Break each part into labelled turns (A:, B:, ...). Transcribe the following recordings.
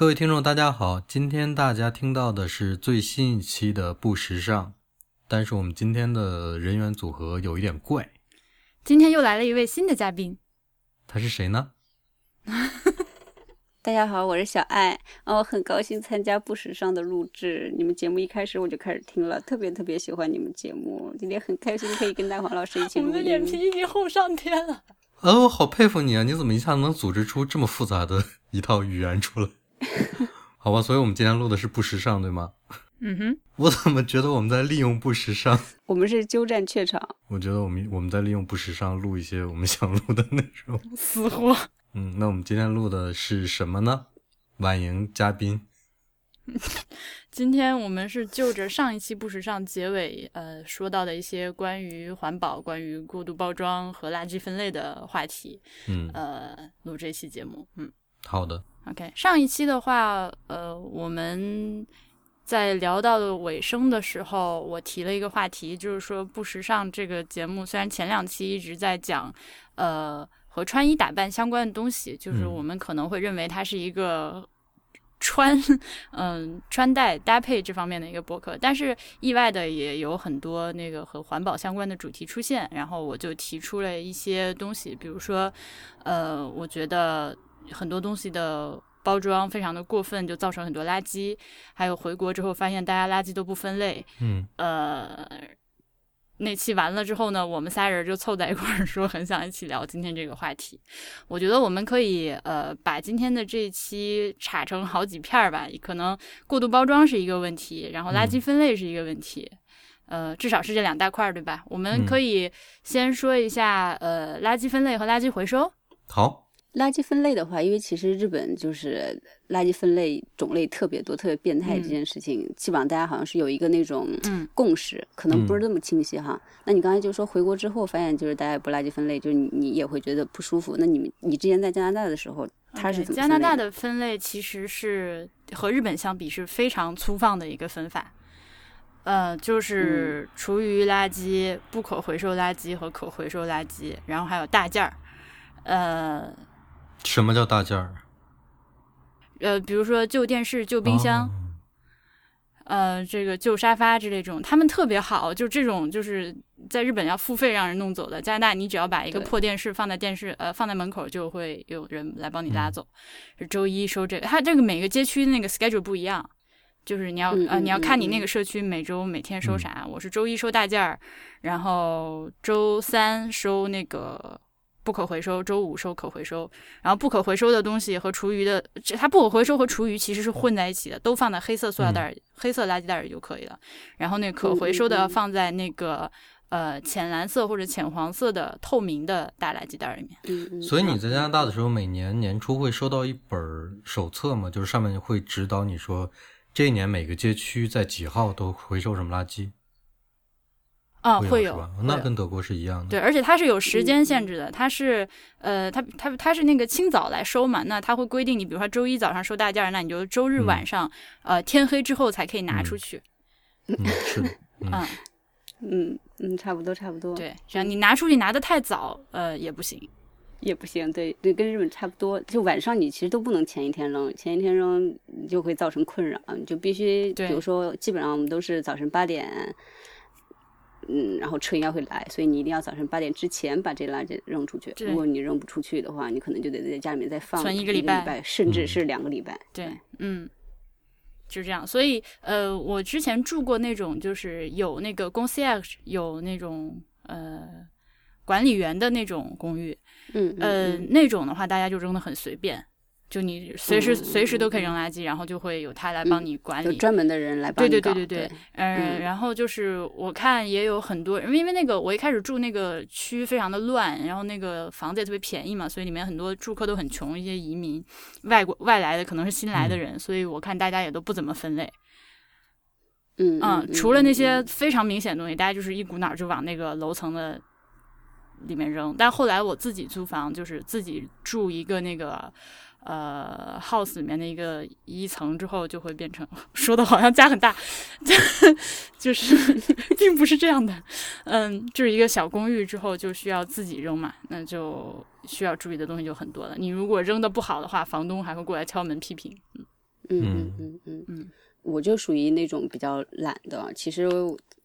A: 各位听众，大家好！今天大家听到的是最新一期的不时尚，但是我们今天的人员组合有一点怪。
B: 今天又来了一位新的嘉宾，
A: 他是谁呢？
C: 大家好，我是小爱，我很高兴参加不时尚的录制。你们节目一开始我就开始听了，特别特别喜欢你们节目。今天很开心可以跟大黄老师一起录音。我
B: 的脸皮已经厚上天了。
A: 呃，我好佩服你啊！你怎么一下子能组织出这么复杂的一套语言出来？好吧，所以我们今天录的是不时尚，对吗？
B: 嗯哼。
A: 我怎么觉得我们在利用不时尚？
C: 我们是鸠占鹊巢。
A: 我觉得我们我们在利用不时尚录一些我们想录的内容。
B: 死活。
A: 嗯，那我们今天录的是什么呢？婉迎嘉宾。
B: 今天我们是就着上一期不时尚结尾呃说到的一些关于环保、关于过度包装和垃圾分类的话题，
A: 嗯
B: 呃录这期节目，嗯，
A: 好的。
B: OK，上一期的话，呃，我们在聊到的尾声的时候，我提了一个话题，就是说不时尚这个节目，虽然前两期一直在讲，呃，和穿衣打扮相关的东西，就是我们可能会认为它是一个穿，嗯，穿戴搭配这方面的一个博客，但是意外的也有很多那个和环保相关的主题出现，然后我就提出了一些东西，比如说，呃，我觉得。很多东西的包装非常的过分，就造成很多垃圾。还有回国之后发现大家垃圾都不分类。
A: 嗯，
B: 呃，那期完了之后呢，我们仨人就凑在一块儿说很想一起聊今天这个话题。我觉得我们可以呃把今天的这一期拆成好几片儿吧。可能过度包装是一个问题，然后垃圾分类是一个问题。呃，至少是这两大块儿，对吧？我们可以先说一下呃垃圾分类和垃圾回收。
A: 好。
C: 垃圾分类的话，因为其实日本就是垃圾分类种类特别多、特别变态这件事情，基本上大家好像是有一个那种共识，可能不是那么清晰哈。那你刚才就说回国之后发现就是大家不垃圾分类，就是你你也会觉得不舒服。那你们你之前在加拿大的时候，它是怎么？
B: 加拿大的分类其实是和日本相比是非常粗放的一个分法，呃，就是厨余垃圾、不可回收垃圾和可回收垃圾，然后还有大件儿，呃。
A: 什么叫大件儿？
B: 呃，比如说旧电视、旧冰箱，呃，这个旧沙发之类这种，他们特别好。就这种，就是在日本要付费让人弄走的。加拿大，你只要把一个破电视放在电视呃放在门口，就会有人来帮你拉走。是周一收这个，它这个每个街区那个 schedule 不一样，就是你要呃你要看你那个社区每周每天收啥。我是周一收大件儿，然后周三收那个。不可回收，周五收可回收。然后不可回收的东西和厨余的，它不可回收和厨余其实是混在一起的，都放在黑色塑料袋、黑色垃圾袋里就可以了。然后那可回收的放在那个呃浅蓝色或者浅黄色的透明的大垃圾袋里
C: 面。
A: 所以你在加拿大的时候，每年年初会收到一本手册吗？就是上面会指导你说，这一年每个街区在几号都回收什么垃圾。
B: 啊，
A: 会
B: 有，
A: 那跟德国是一样的。
B: 对，而且它是有时间限制的，它是，呃，它它它是那个清早来收嘛，那它会规定你，比如说周一早上收大件，那你就周日晚上，呃，天黑之后才可以拿出去。
A: 嗯，是的。
B: 嗯
C: 嗯 嗯，差不多差不多。
B: 对，这样你拿出去拿的太早，呃，也不行，
C: 也不行。对对，跟日本差不多，就晚上你其实都不能前一天扔，前一天扔就会造成困扰，你就必须，比如说，基本上我们都是早晨八点。嗯，然后车应该会来，所以你一定要早上八点之前把这垃圾扔出去。如果你扔不出去的话，你可能就得在家里面再放
B: 存一
C: 个
B: 礼拜，
C: 甚至是两个礼拜。
B: 对，嗯，就这样。所以，呃，我之前住过那种，就是有那个公司 X，有那种呃管理员的那种公寓。
C: 嗯，
B: 呃，那种的话，大家就扔的很随便。就你随时随时都可以扔垃圾，然后就会有他来帮你管理，
C: 专门的人来帮
B: 你对对对
C: 对
B: 对，嗯，然后就是我看也有很多，因为那个我一开始住那个区非常的乱，然后那个房子也特别便宜嘛，所以里面很多住客都很穷，一些移民外国外来的可能是新来的人，所以我看大家也都不怎么分类。
C: 嗯
B: 嗯，除了那些非常明显的东西，大家就是一股脑就往那个楼层的里面扔。但后来我自己租房，就是自己住一个那个。呃，house 里面的一个一层之后，就会变成 说的好像家很大，就 是 并不是这样的。嗯，就是一个小公寓之后就需要自己扔嘛，那就需要注意的东西就很多了。你如果扔的不好的话，房东还会过来敲门批评。
C: 嗯嗯嗯嗯嗯，我就属于那种比较懒的。其实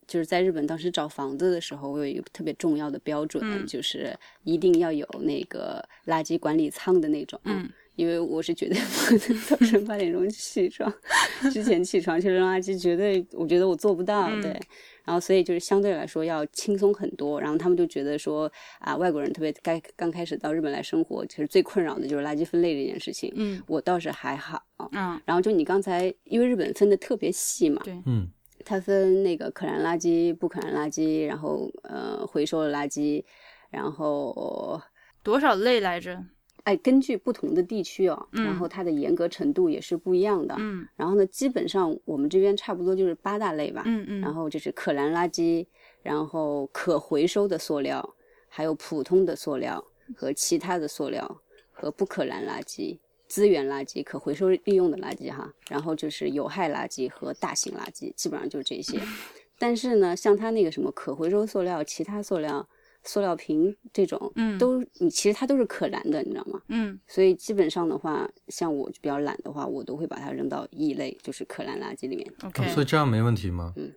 C: 就是在日本当时找房子的时候，我有一个特别重要的标准，就是一定要有那个垃圾管理仓的那种。
B: 嗯，
C: 因为我是绝对不能早晨八点钟起床 之前起床去扔垃圾，绝对我觉得我做不到。对。然后，所以就是相对来说要轻松很多。然后他们就觉得说啊，外国人特别该刚开始到日本来生活，其实最困扰的就是垃圾分类这件事情。
B: 嗯，
C: 我倒是还好。
B: 嗯，
C: 然后就你刚才，因为日本分的特别细嘛，
B: 对，
A: 嗯，
C: 它分那个可燃垃圾、不可燃垃圾，然后呃回收的垃圾，然后
B: 多少类来着？
C: 哎，根据不同的地区哦，然后它的严格程度也是不一样的。
B: 嗯，
C: 然后呢，基本上我们这边差不多就是八大类吧。
B: 嗯嗯。
C: 然后就是可燃垃圾，然后可回收的塑料，还有普通的塑料和其他的塑料和不可燃垃圾、资源垃圾、可回收利用的垃圾哈。然后就是有害垃圾和大型垃圾，基本上就是这些。但是呢，像它那个什么可回收塑料、其他塑料。塑料瓶这种，
B: 嗯，
C: 都你其实它都是可燃的，你知道吗？
B: 嗯，
C: 所以基本上的话，像我比较懒的话，我都会把它扔到异类，就是可燃垃圾里面。
B: OK，
A: 所以这样没问题吗？
C: 嗯，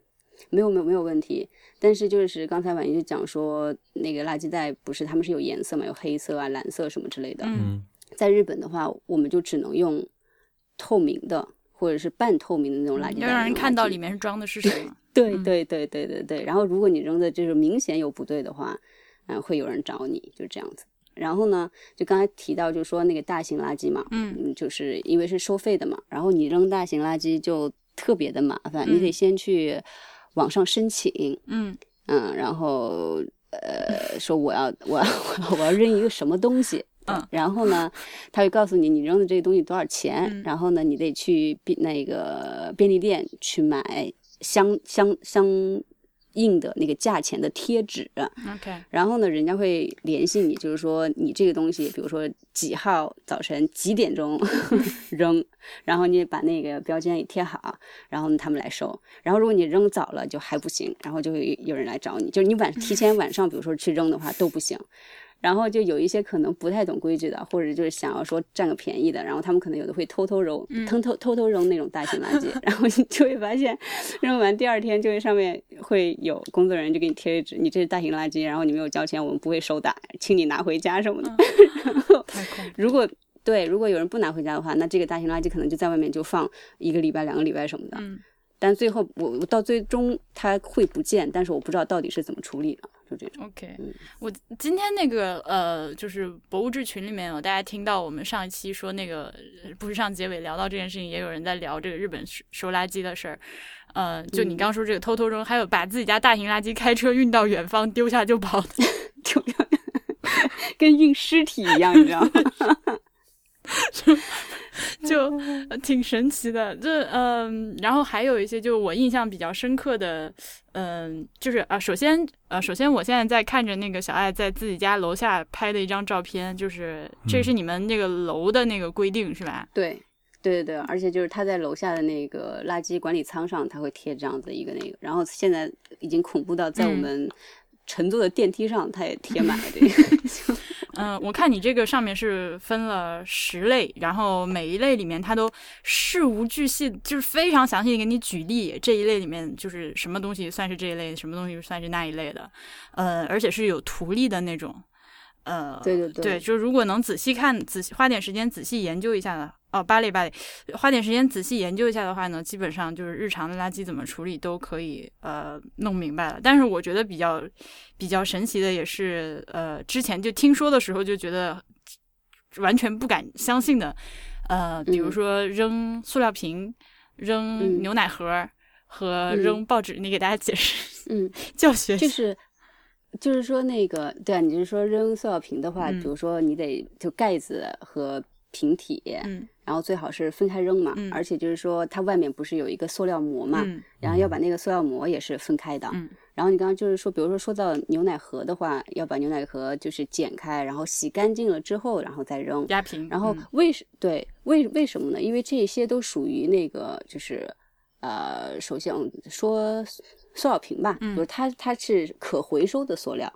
C: 没有没有没有问题。但是就是刚才婉莹就讲说，那个垃圾袋不是他们是有颜色嘛，有黑色啊、蓝色什么之类的。
B: 嗯，
C: 在日本的话，我们就只能用透明的或者是半透明的那种垃圾袋，
B: 要让人看到里面是装的是什么。
C: 对对对对对对。然后如果你扔的就是明显有不对的话。嗯，会有人找你，就这样子。然后呢，就刚才提到，就说那个大型垃圾嘛，
B: 嗯，
C: 就是因为是收费的嘛。然后你扔大型垃圾就特别的麻烦，你得先去网上申请，
B: 嗯
C: 嗯，然后呃说我要我要 我要扔一个什么东西，
B: 嗯，
C: 然后呢，他会告诉你你扔的这个东西多少钱，然后呢，你得去便那个便利店去买相相相。印的那个价钱的贴纸
B: ，OK，
C: 然后呢，人家会联系你，就是说你这个东西，比如说几号早晨几点钟 扔，然后你把那个标签也贴好，然后他们来收。然后如果你扔早了就还不行，然后就会有人来找你，就是你晚提前晚上，比如说去扔的话都不行。然后就有一些可能不太懂规矩的，或者就是想要说占个便宜的，然后他们可能有的会偷偷扔，偷偷偷偷扔那种大型垃圾，然后你就会发现，扔完第二天就会上面会有工作人员就给你贴一纸，你这是大型垃圾，然后你没有交钱，我们不会收的，请你拿回家什么的。然后如果对如果有人不拿回家的话，那这个大型垃圾可能就在外面就放一个礼拜、两个礼拜什么的。
B: 嗯。
C: 但最后我我到最终它会不见，但是我不知道到底是怎么处理的。就这种。
B: OK，我今天那个呃，就是博物志群里面有大家听到我们上一期说那个不是上结尾聊到这件事情，也有人在聊这个日本收收垃圾的事儿。呃，就你刚说这个偷偷扔，还有把自己家大型垃圾开车运到远方丢下就跑，
C: 就跟运尸体一样，你知道吗？
B: 就挺神奇的，这嗯，然后还有一些，就我印象比较深刻的，嗯，就是啊，首先呃，首先我现在在看着那个小爱在自己家楼下拍的一张照片，就是这是你们那个楼的那个规定是吧？
C: 对，对对对，而且就是他在楼下的那个垃圾管理仓上，他会贴这样子一个那个，然后现在已经恐怖到在我们。乘坐的电梯上，他也贴满了这个。
B: 嗯，嗯我看你这个上面是分了十类，然后每一类里面它都事无巨细，就是非常详细的给你举例，这一类里面就是什么东西算是这一类，什么东西算是那一类的。呃，而且是有图例的那种。呃，
C: 对对对，
B: 对，就如果能仔细看，仔细花点时间仔细研究一下的。哦，八类八类，花点时间仔细研究一下的话呢，基本上就是日常的垃圾怎么处理都可以呃弄明白了。但是我觉得比较比较神奇的也是，呃，之前就听说的时候就觉得完全不敢相信的，呃，比如说扔塑料瓶、扔牛奶盒和扔报纸，你给大家解释，
C: 嗯，
B: 教学
C: 就是就是说那个对啊，你就是说扔塑料瓶的话，比如说你得就盖子和。瓶体，
B: 嗯，
C: 然后最好是分开扔嘛，
B: 嗯，
C: 而且就是说它外面不是有一个塑料膜嘛，
B: 嗯，
C: 然后要把那个塑料膜也是分开的，
B: 嗯，
C: 然后你刚刚就是说，比如说说到牛奶盒的话，要把牛奶盒就是剪开，然后洗干净了之后，然后再扔
B: 压平，
C: 然后为什对为为什么呢？因为这些都属于那个就是呃，首先说塑料瓶吧，
B: 嗯，
C: 就是它它是可回收的塑料，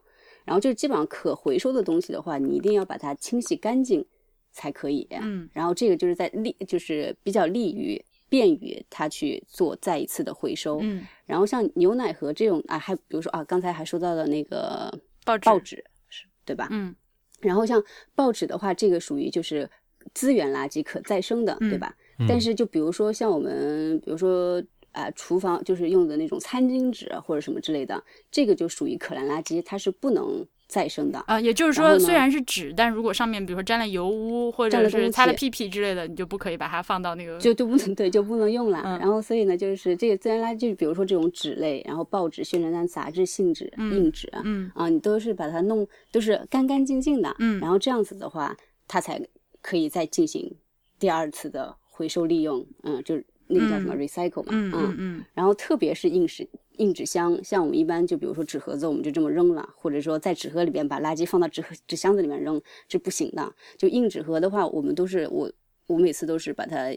C: 然后就是基本上可回收的东西的话，你一定要把它清洗干净。才可以。
B: 嗯，
C: 然后这个就是在利，就是比较利于便于它去做再一次的回收。
B: 嗯，
C: 然后像牛奶盒这种啊，还比如说啊，刚才还说到了那个
B: 报纸，
C: 报纸是对吧？
B: 嗯，
C: 然后像报纸的话，这个属于就是资源垃圾，可再生的，对吧？但是就比如说像我们，比如说。啊，厨房就是用的那种餐巾纸或者什么之类的，这个就属于可燃垃圾，它是不能再生的
B: 啊。也就是说，虽然是纸，但如果上面比如说沾了油污或者是擦了屁屁之类的，你就不可以把它放到那个
C: 就就不能对就不能用了。然后所以呢，就是这个自然垃圾，就比如说这种纸类，然后报纸、宣传单、杂志、信纸、硬纸，
B: 嗯
C: 啊，你都是把它弄都是干干净净的，
B: 嗯，
C: 然后这样子的话，它才可以再进行第二次的回收利用，嗯，就是。那个叫什么 recycle 嘛，
B: 嗯嗯嗯，
C: 然后特别是硬纸硬纸箱，像我们一般就比如说纸盒子，我们就这么扔了，或者说在纸盒里边把垃圾放到纸盒纸箱子里面扔，这不行的。就硬纸盒的话，我们都是我我每次都是把它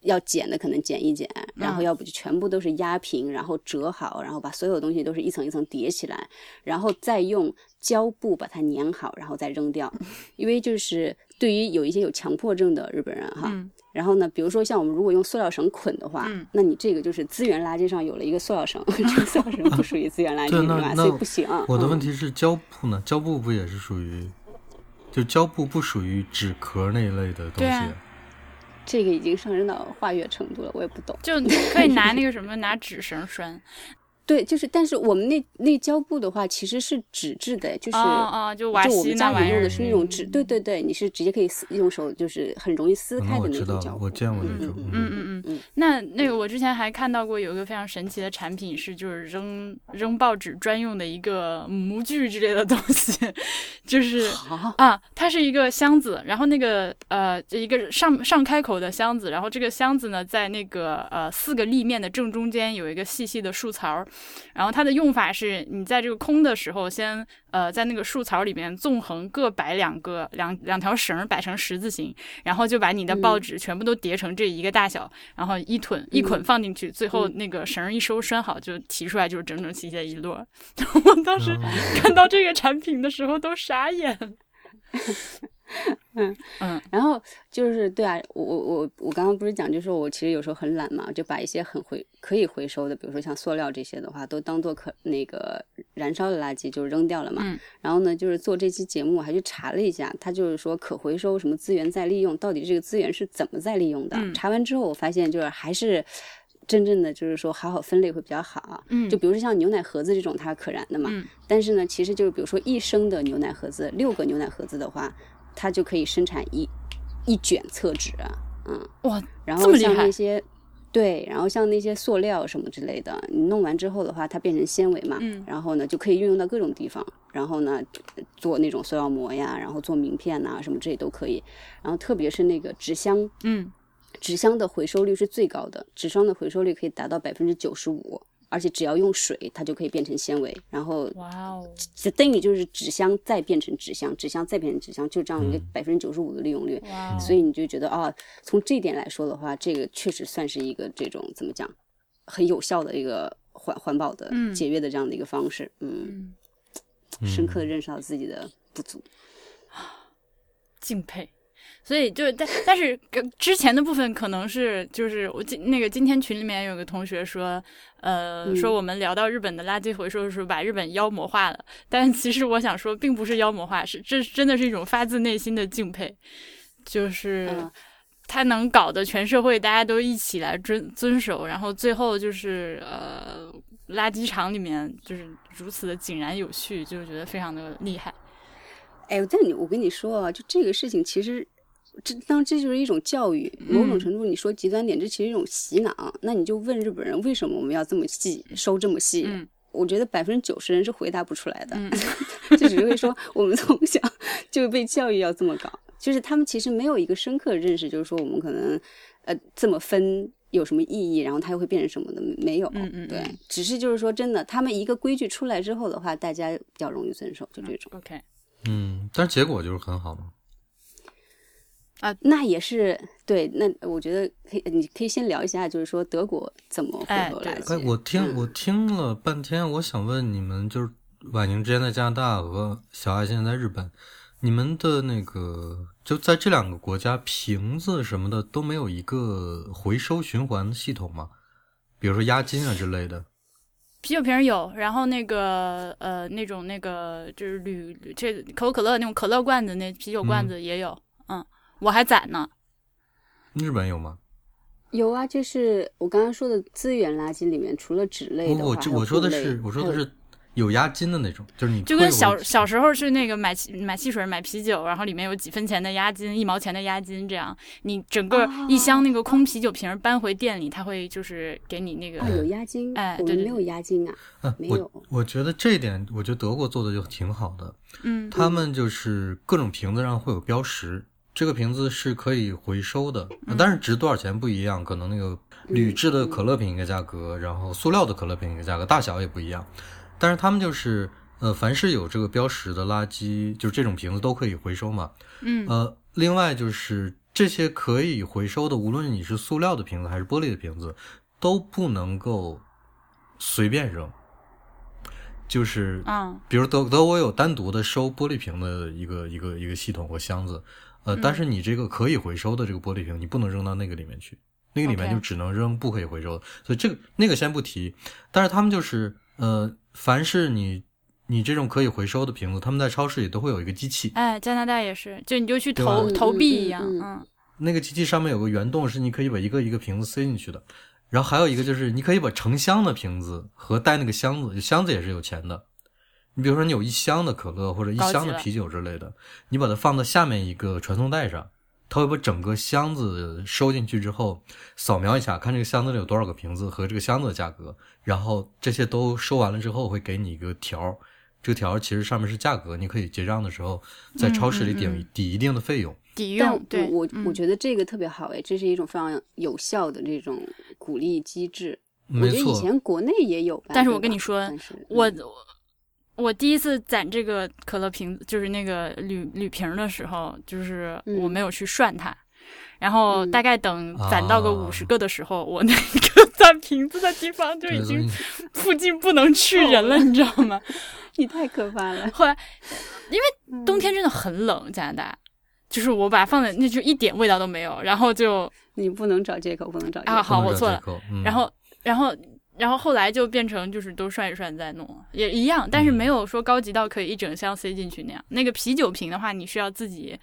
C: 要剪的可能剪一剪，然后要不就全部都是压平，然后折好，然后把所有东西都是一层一层叠起来，然后再用胶布把它粘好，然后再扔掉。因为就是对于有一些有强迫症的日本人哈。然后呢，比如说像我们如果用塑料绳捆的话，那你这个就是资源垃圾上有了一个塑料绳，这个塑料绳不属于资源垃圾，对吧？所以不行。
A: 我的问题是胶布呢？胶布不也是属于？就胶布不属于纸壳那一类的东西。
C: 这个已经上升到化学程度了，我也不懂。
B: 就可以拿那个什么，拿纸绳拴。
C: 对，就是，但是我们那那胶布的话，其实是纸质的，就是
B: 啊，
C: 就
B: 我
C: 们家里用的是那种纸，对对对，你是直接可以撕，用手就是很容易撕开的那种胶
A: 布。我见过那种。
B: 嗯嗯嗯嗯。那那个我之前还看到过有一个非常神奇的产品，是就是扔扔报纸专用的一个模具之类的东西，就是 啊，它是一个箱子，然后那个呃一个上上开口的箱子，然后这个箱子呢在那个呃四个立面的正中间有一个细细的竖槽。然后它的用法是，你在这个空的时候，先呃在那个树槽里面纵横各摆两个两两条绳，摆成十字形，然后就把你的报纸全部都叠成这一个大小，然后一捆一捆放进去，最后那个绳一收拴好，就提出来就是整整齐齐的一摞。我当时看到这个产品的时候都傻眼。
C: 嗯嗯，然后就是对啊，我我我我刚刚不是讲，就是我其实有时候很懒嘛，就把一些很回可以回收的，比如说像塑料这些的话，都当做可那个燃烧的垃圾就扔掉了嘛。然后呢，就是做这期节目，我还去查了一下，它就是说可回收什么资源再利用，到底这个资源是怎么再利用的？查完之后，我发现就是还是真正的就是说好好分类会比较好。
B: 嗯，
C: 就比如说像牛奶盒子这种，它是可燃的嘛。
B: 嗯，
C: 但是呢，其实就是比如说一升的牛奶盒子，六个牛奶盒子的话。它就可以生产一一卷厕纸，嗯，
B: 哇，
C: 然后像那些，对，然后像那些塑料什么之类的，你弄完之后的话，它变成纤维嘛，
B: 嗯，
C: 然后呢就可以运用到各种地方，然后呢做那种塑料膜呀，然后做名片呐什么这些都可以，然后特别是那个纸箱，
B: 嗯，
C: 纸箱的回收率是最高的，纸箱的回收率可以达到百分之九十五。而且只要用水，它就可以变成纤维。然后，
B: 哇哦，
C: 这等于就是纸箱再变成纸箱，纸箱再变成纸箱，就这样一个百分之九十五的利用率。
B: 哇，
C: 所以你就觉得啊，从这点来说的话，这个确实算是一个这种怎么讲，很有效的一个环环保的节约的这样的一个方式。嗯，深刻的认识到自己的不足，
B: 敬佩。所以就但但是之前的部分可能是就是我今那个今天群里面有个同学说，呃，说我们聊到日本的垃圾回收的时候把日本妖魔化了，但其实我想说并不是妖魔化，是这真的是一种发自内心的敬佩，就是他能搞得全社会大家都一起来遵遵守，然后最后就是呃垃圾场里面就是如此的井然有序，就觉得非常的厉害。
C: 哎，但你我跟你说啊，就这个事情其实。这当这就是一种教育，某种程度你说极端点，这其实一种洗脑。那你就问日本人为什么我们要这么细收这么细？我觉得百分之九十人是回答不出来的，就只会说我们从小就被教育要这么搞，就是他们其实没有一个深刻认识，就是说我们可能呃这么分有什么意义，然后它又会变成什么的？没有，对，只是就是说真的，他们一个规矩出来之后的话，大家比较容易遵守，就这种。
B: OK，
A: 嗯，但是结果就是很好嘛。
C: 啊，那也是对。那我觉得可以，你可以先聊一下，就是说德国怎么回收垃圾。
A: 哎，我听我听了半天，我想问你们，就是婉宁之前在加拿大和小爱现在在日本，你们的那个就在这两个国家，瓶子什么的都没有一个回收循环系统吗？比如说押金啊之类的。
B: 啤酒瓶有，然后那个呃那种那个就是铝这可口可乐那种可乐罐子，那啤酒罐子也有。嗯，我还攒呢。
A: 日本有吗？
C: 有啊，就是我刚刚说的资源垃圾里面，除了纸类的，
A: 我我说的是我说的是。有押金的那种，就是你
B: 就跟小小时候去那个买买汽水、买啤酒，然后里面有几分钱的押金、一毛钱的押金，这样你整个一箱那个空啤酒瓶搬回店里，他会就是给你那个
C: 有押金，
B: 哎，
C: 对没有押金啊，没有。
A: 我觉得这一点，我觉得德国做的就挺好的，
B: 嗯，
A: 他们就是各种瓶子上会有标识，这个瓶子是可以回收的，但是值多少钱不一样，可能那个铝制的可乐瓶一个价格，然后塑料的可乐瓶一个价格，大小也不一样。但是他们就是，呃，凡是有这个标识的垃圾，就是这种瓶子都可以回收嘛。
B: 嗯。
A: 呃，另外就是这些可以回收的，无论你是塑料的瓶子还是玻璃的瓶子，都不能够随便扔。就是，
B: 嗯，
A: 比如德德国有单独的收玻璃瓶的一个一个一个系统或箱子，呃，但是你这个可以回收的这个玻璃瓶，你不能扔到那个里面去，那个里面就只能扔不可以回收的。所以这个那个先不提，但是他们就是，呃。凡是你你这种可以回收的瓶子，他们在超市里都会有一个机器。
B: 哎，加拿大也是，就你就去投投币一样，嗯。
A: 那个机器上面有个圆洞，是你可以把一个一个瓶子塞进去的。然后还有一个就是，你可以把成箱的瓶子和带那个箱子，箱子也是有钱的。你比如说，你有一箱的可乐或者一箱的啤酒之类的，你把它放到下面一个传送带上。它会把整个箱子收进去之后，扫描一下，看这个箱子里有多少个瓶子和这个箱子的价格，然后这些都收完了之后，会给你一个条这个条其实上面是价格，你可以结账的时候在超市里抵抵一定的费用。
B: 抵用，对，
C: 我我觉得这个特别好哎，这是一种非常有效的这种鼓励机制。
A: 没
C: 错，以前国内也有，
B: 但是我跟你说，我。我第一次攒这个可乐瓶，就是那个铝铝瓶的时候，就是我没有去涮它，然后大概等攒到个五十个的时候，我那个 攒瓶子的地方就已经附近不能去人了，你知道吗？
C: 你太可怕了。
B: 后来，因为冬天真的很冷，加拿大，就是我把它放在那就一点味道都没有，然后就
C: 你不能找借口，不能找
B: 啊，好，我错了，然后，然后。然后后来就变成就是都涮一涮再弄，也一样，但是没有说高级到可以一整箱塞进去那样。那个啤酒瓶的话，你是要自己，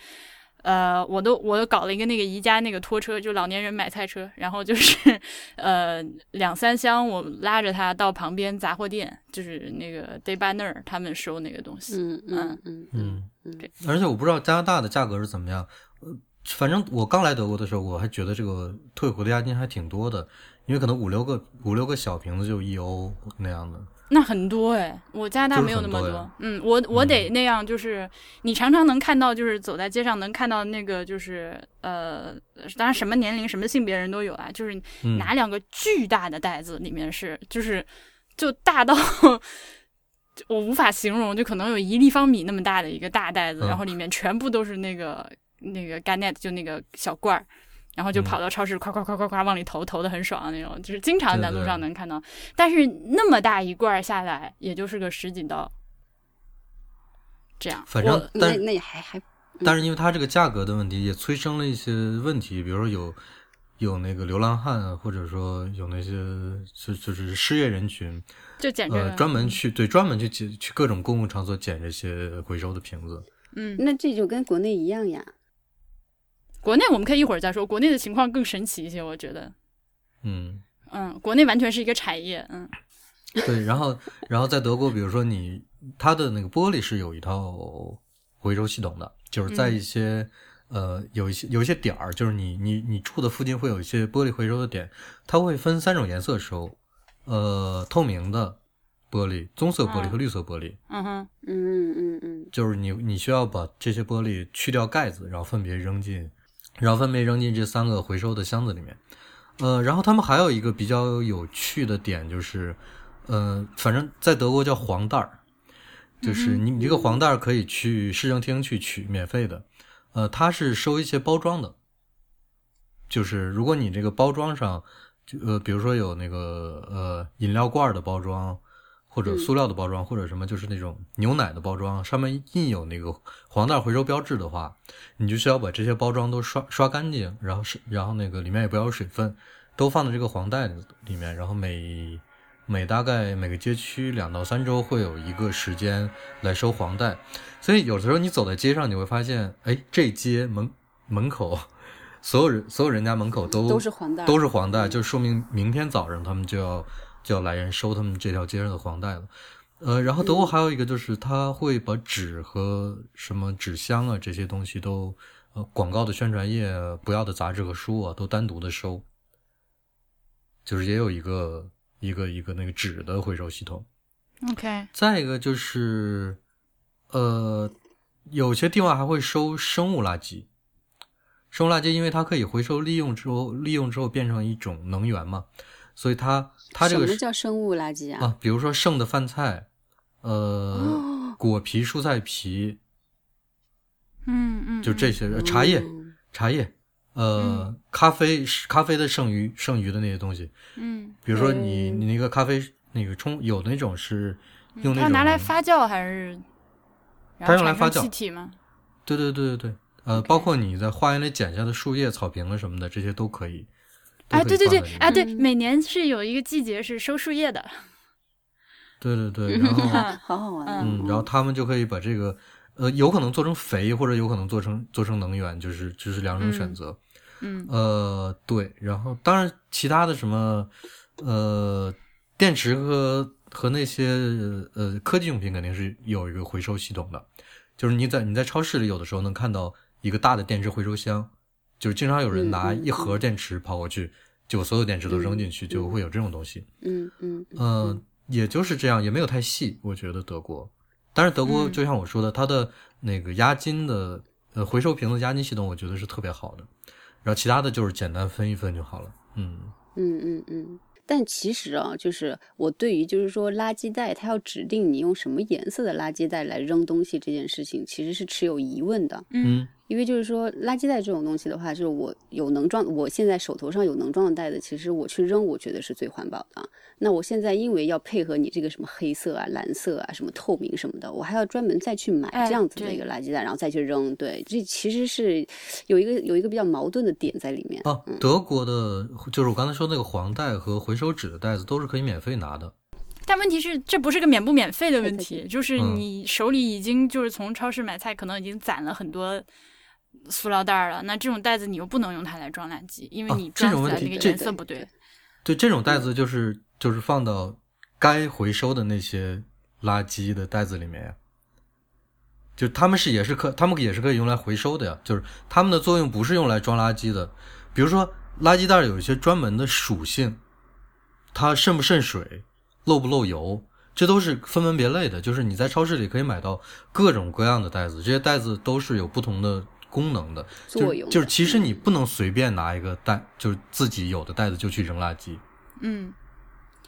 B: 呃，我都我都搞了一个那个宜家那个拖车，就老年人买菜车，然后就是 呃两三箱，我拉着它到旁边杂货店，就是那个 Day by 那儿他们收那个东西。
C: 嗯嗯嗯嗯
A: 嗯。对，而且我不知道加拿大的价格是怎么样，呃，反正我刚来德国的时候，我还觉得这个退回的押金还挺多的。因为可能五六个五六个小瓶子就一欧那样的，
B: 那很多哎，我加拿大没有那么
A: 多。
B: 嗯，我我得那样，就是你常常能看到，就是走在街上能看到那个，就是呃，当然什么年龄、什么性别人都有啊，就是拿两个巨大的袋子，里面是就是就大到我无法形容，就可能有一立方米那么大的一个大袋子，然后里面全部都是那个那个 g a n e t 就那个小罐儿。然后就跑到超市，夸夸夸夸夸往里投，投的很爽的那种，就是经常在路上能看到。但是那么大一罐下来，也就是个十几刀，这样。
A: 反正
C: 那那也还还。
A: 但是因为它这个价格的问题，也催生了一些问题，比如说有有那个流浪汉，或者说有那些就就是失业人群，
B: 就捡
A: 呃专门去对专门去捡去各种公共场所捡这些回收的瓶子。
B: 嗯，
C: 那这就跟国内一样呀。
B: 国内我们可以一会儿再说，国内的情况更神奇一些，我觉得。
A: 嗯
B: 嗯，国内完全是一个产业，嗯。
A: 对，然后然后在德国，比如说你它的那个玻璃是有一套回收系统的，就是在一些呃有一些有一些点儿，就是你你你住的附近会有一些玻璃回收的点，它会分三种颜色收，呃，透明的玻璃、棕色玻璃和绿色玻璃。
B: 嗯哼，
C: 嗯嗯嗯，
A: 就是你你需要把这些玻璃去掉盖子，然后分别扔进。然后分别扔进这三个回收的箱子里面，呃，然后他们还有一个比较有趣的点就是，呃，反正在德国叫黄袋儿，就是你你这个黄袋儿可以去市政厅去取，免费的，呃，它是收一些包装的，就是如果你这个包装上，就呃，比如说有那个呃饮料罐的包装，或者塑料的包装，或者什么就是那种牛奶的包装，上面印有那个黄袋回收标志的话，你就需要把这些包装都刷刷干净，然后是然后那个里面也不要有水分，都放在这个黄袋里面，然后每每大概每个街区两到三周会有一个时间来收黄袋，所以有的时候你走在街上，你会发现，哎，这街门门口所有人所有人家门口都
C: 都是黄袋，
A: 都是黄袋，就说明明天早上他们就要。就要来人收他们这条街上的黄袋了，呃，然后德国还有一个就是他会把纸和什么纸箱啊这些东西都，呃，广告的宣传页不要的杂志和书啊都单独的收，就是也有一个一个一个那个纸的回收系统。
B: OK。
A: 再一个就是，呃，有些地方还会收生物垃圾，生物垃圾因为它可以回收利用之后，利用之后变成一种能源嘛。所以它它这个
C: 什么叫生物垃圾啊？
A: 啊，比如说剩的饭菜，呃，果皮、蔬菜皮，
B: 嗯嗯，
A: 就这些茶叶，茶叶，呃，咖啡咖啡的剩余剩余的那些东西，
B: 嗯，
A: 比如说你你那个咖啡那个冲有那种是用那种
B: 拿来发酵还是？
A: 它用来发酵
B: 气体吗？
A: 对对对对对，呃，包括你在花园里剪下的树叶、草坪啊什么的，这些都可以。
B: 哎，对对对，哎，对，每年是有一个季节是收树叶的。
A: 对对对，然后
C: 好好玩，
A: 嗯，然后他们就可以把这个，呃，有可能做成肥，或者有可能做成做成能源，就是就是两种选择。
B: 嗯，
A: 呃，对，然后当然其他的什么，呃，电池和和那些呃科技用品肯定是有一个回收系统的，就是你在你在超市里有的时候能看到一个大的电池回收箱。就是经常有人拿一盒电池跑过去，就所有电池都扔进去，就会有这种东西。
C: 嗯嗯
A: 嗯，也就是这样，也没有太细。我觉得德国，但是德国就像我说的，它的那个押金的呃回收瓶子押金系统，我觉得是特别好的。然后其他的就是简单分一分就好了。
C: 嗯嗯嗯嗯。但其实啊，就是我对于就是说垃圾袋，它要指定你用什么颜色的垃圾袋来扔东西这件事情，其实是持有疑问的。
B: 嗯。
C: 因为就是说，垃圾袋这种东西的话，就是我有能装，我现在手头上有能装的袋子，其实我去扔，我觉得是最环保的。那我现在因为要配合你这个什么黑色啊、蓝色啊、什么透明什么的，我还要专门再去买这样子的一个垃圾袋，然后再去扔。对，这其实是有一个有一个比较矛盾的点在里面。
A: 哦，德国的，就是我刚才说那个黄袋和回收纸的袋子都是可以免费拿的。
B: 但问题是，这不是个免不免费的问题，就是你手里已经就是从超市买菜，可能已经攒了很多。塑料袋了，那这种袋子你又不能用它来装垃圾，因为你装起来那个颜色不对。
A: 对，这种袋子就是就是放到该回收的那些垃圾的袋子里面呀。就他们是也是可，他们也是可以用来回收的呀。就是他们的作用不是用来装垃圾的。比如说，垃圾袋有一些专门的属性，它渗不渗水，漏不漏油，这都是分门别类的。就是你在超市里可以买到各种各样的袋子，这些袋子都是有不同的。功能的作用就是，其实你不能随便拿一个袋，就是自己有的袋子就去扔垃圾。
B: 嗯，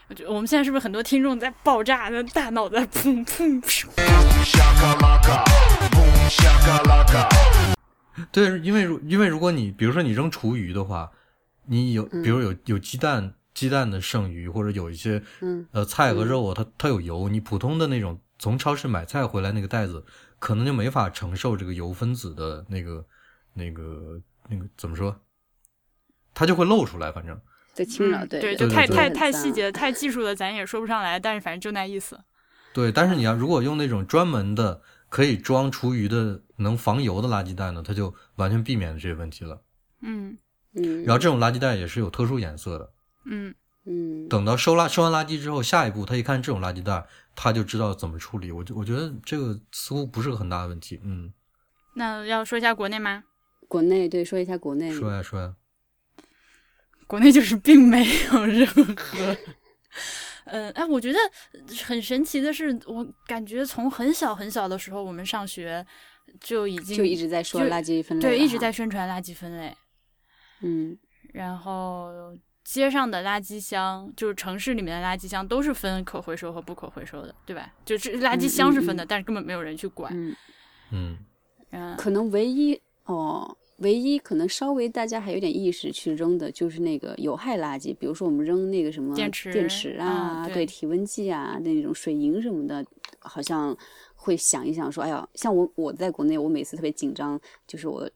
B: 我觉得我们现在是不是很多听众在爆炸，那大脑在砰砰砰？
A: 对，因为因为如果你比如说你扔厨余的话，你有比如有有鸡蛋鸡蛋的剩余，或者有一些呃菜和肉啊，它它有油，你普通的那种从超市买菜回来那个袋子。可能就没法承受这个油分子的那个、那个、那个怎么说？它就会露出来，反正。
C: 对，轻了，对，
B: 对，就太太太细节、太技术的，咱也说不上来。但是反正就那意思。
A: 对，但是你要如果用那种专门的可以装厨余的、能防油的垃圾袋呢，它就完全避免了这些问题了。
B: 嗯
C: 嗯。
A: 然后这种垃圾袋也是有特殊颜色的。
B: 嗯
C: 嗯。
A: 等到收垃收完垃圾之后，下一步他一看这种垃圾袋。他就知道怎么处理，我就我觉得这个似乎不是个很大的问题，嗯。
B: 那要说一下国内吗？
C: 国内对，说一下国内。
A: 说呀说呀。
B: 国内就是并没有任何，嗯，哎，我觉得很神奇的是，我感觉从很小很小的时候，我们上学就已经
C: 就一直在说垃圾分类，
B: 对，一直在宣传垃圾分类，
C: 嗯，
B: 然后。街上的垃圾箱，就是城市里面的垃圾箱，都是分可回收和不可回收的，对吧？就是垃圾箱是分的，但是根本没有人去管。
A: 嗯
B: 嗯，
C: 可能唯一哦，唯一可能稍微大家还有点意识去扔的就是那个有害垃圾，比如说我们扔那个什么
B: 电池
C: 电池
B: 啊，
C: 对体温计啊，那种水银什么的，好像会想一想说，哎呀，像我我在国内，我每次特别紧张，就是我。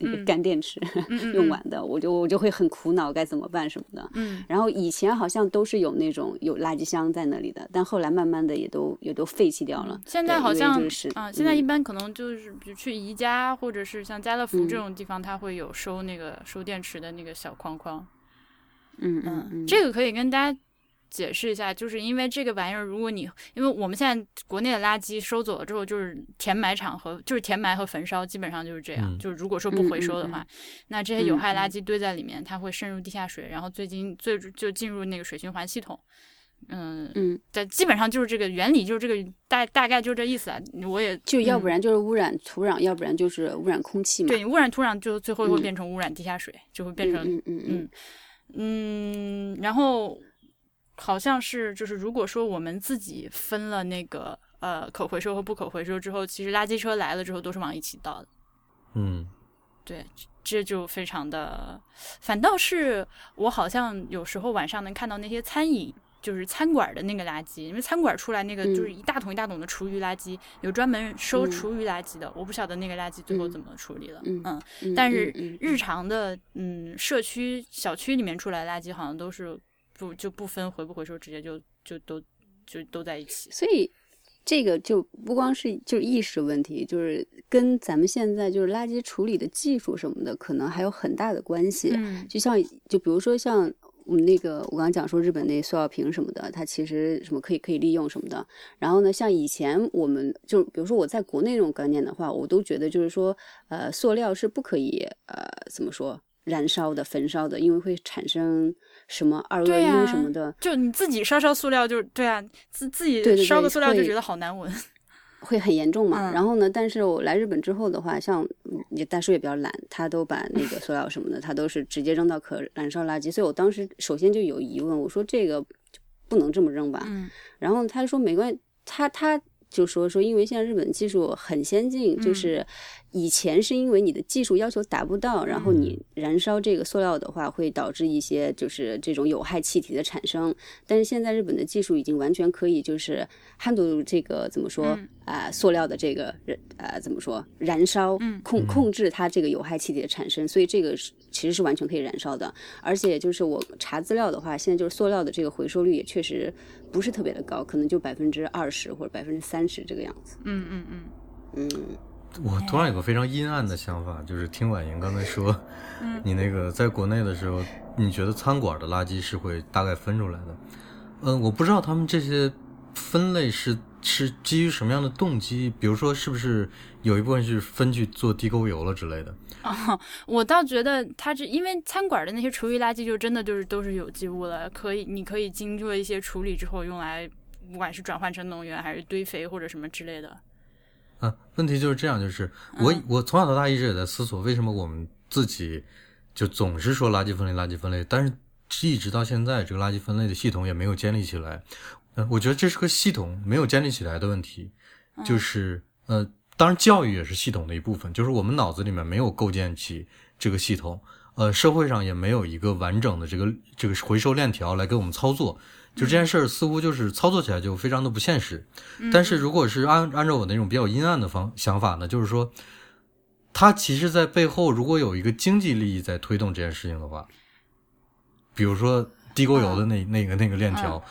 C: 那 个干电池 用完的，我就我就会很苦恼该怎么办什么的。
B: 嗯，
C: 然后以前好像都是有那种有垃圾箱在那里的，但后来慢慢的也都也都废弃掉了。
B: 现在好像
C: 啊，
B: 现在一般可能就是比如去宜家或者是像家乐福这种地方，它会有收那个收电池的那个小框框。
C: 嗯嗯，
B: 这个可以跟大家。解释一下，就是因为这个玩意儿，如果你因为我们现在国内的垃圾收走了之后，就是填埋场和就是填埋和焚烧，基本上就是这样。就是如果说不回收的话，那这些有害垃圾堆在里面，它会渗入地下水，然后最近最就进入那个水循环系统。嗯
C: 嗯，
B: 对，基本上就是这个原理，就是这个大大概就这意思啊。我也
C: 就要不然就是污染土壤，要不然就是污染空气嘛。
B: 对，污染土壤就最后会变成污染地下水，就会变成
C: 嗯嗯
B: 嗯嗯，然后。好像是，就是如果说我们自己分了那个呃可回收和不可回收之后，其实垃圾车来了之后都是往一起倒的。
A: 嗯，
B: 对，这就非常的，反倒是我好像有时候晚上能看到那些餐饮，就是餐馆的那个垃圾，因为餐馆出来那个就是一大桶一大桶的厨余垃圾，有专门收厨余垃圾的，我不晓得那个垃圾最后怎么处理了。
C: 嗯，
B: 但是日常的嗯社区小区里面出来垃圾好像都是。不就不分回不回收，直接就就都就都在一起。
C: 所以这个就不光是就是意识问题，就是跟咱们现在就是垃圾处理的技术什么的，可能还有很大的关系。
B: 嗯，
C: 就像就比如说像我们那个我刚刚讲说日本那塑料瓶什么的，它其实什么可以可以利用什么的。然后呢，像以前我们就比如说我在国内那种观念的话，我都觉得就是说呃塑料是不可以呃怎么说燃烧的焚烧的，因为会产生。什么二恶英什么的，
B: 就你自己烧烧塑料，就对啊，自自己烧个塑料就觉得好难闻，
C: 会很严重嘛。然后呢，但是我来日本之后的话，像你大叔也比较懒，他都把那个塑料什么的，他都是直接扔到可燃烧垃圾。所以我当时首先就有疑问，我说这个不能这么扔吧？
B: 嗯。
C: 然后他说没关系，他他就说说，因为现在日本技术很先进，就是。以前是因为你的技术要求达不到，然后你燃烧这个塑料的话，会导致一些就是这种有害气体的产生。但是现在日本的技术已经完全可以就是 handle 这个怎么说啊，塑料的这个呃怎么说燃烧控控制它这个有害气体的产生，所以这个是其实是完全可以燃烧的。而且就是我查资料的话，现在就是塑料的这个回收率也确实不是特别的高，可能就百分之二十或者百分之三十这个样子。
B: 嗯嗯
C: 嗯嗯。
A: 我突然有个非常阴暗的想法，就是听婉莹刚才说，你那个在国内的时候，你觉得餐馆的垃圾是会大概分出来的？嗯，我不知道他们这些分类是是基于什么样的动机，比如说是不是有一部分是分去做地沟油了之类的？
B: 啊，我倒觉得它是因为餐馆的那些厨余垃圾就真的就是都是有机物了，可以你可以经过一些处理之后用来，不管是转换成能源还是堆肥或者什么之类的。
A: 啊，问题就是这样，就是我我从小到大一直也在思索，为什么我们自己就总是说垃圾分类、垃圾分类，但是一直到现在，这个垃圾分类的系统也没有建立起来。嗯，我觉得这是个系统没有建立起来的问题。就是呃，当然教育也是系统的一部分，就是我们脑子里面没有构建起这个系统，呃，社会上也没有一个完整的这个这个回收链条来给我们操作。就这件事儿，似乎就是操作起来就非常的不现实。但是如果是按按照我那种比较阴暗的方想法呢，就是说，它其实，在背后如果有一个经济利益在推动这件事情的话，比如说地沟油的那那个那个链条。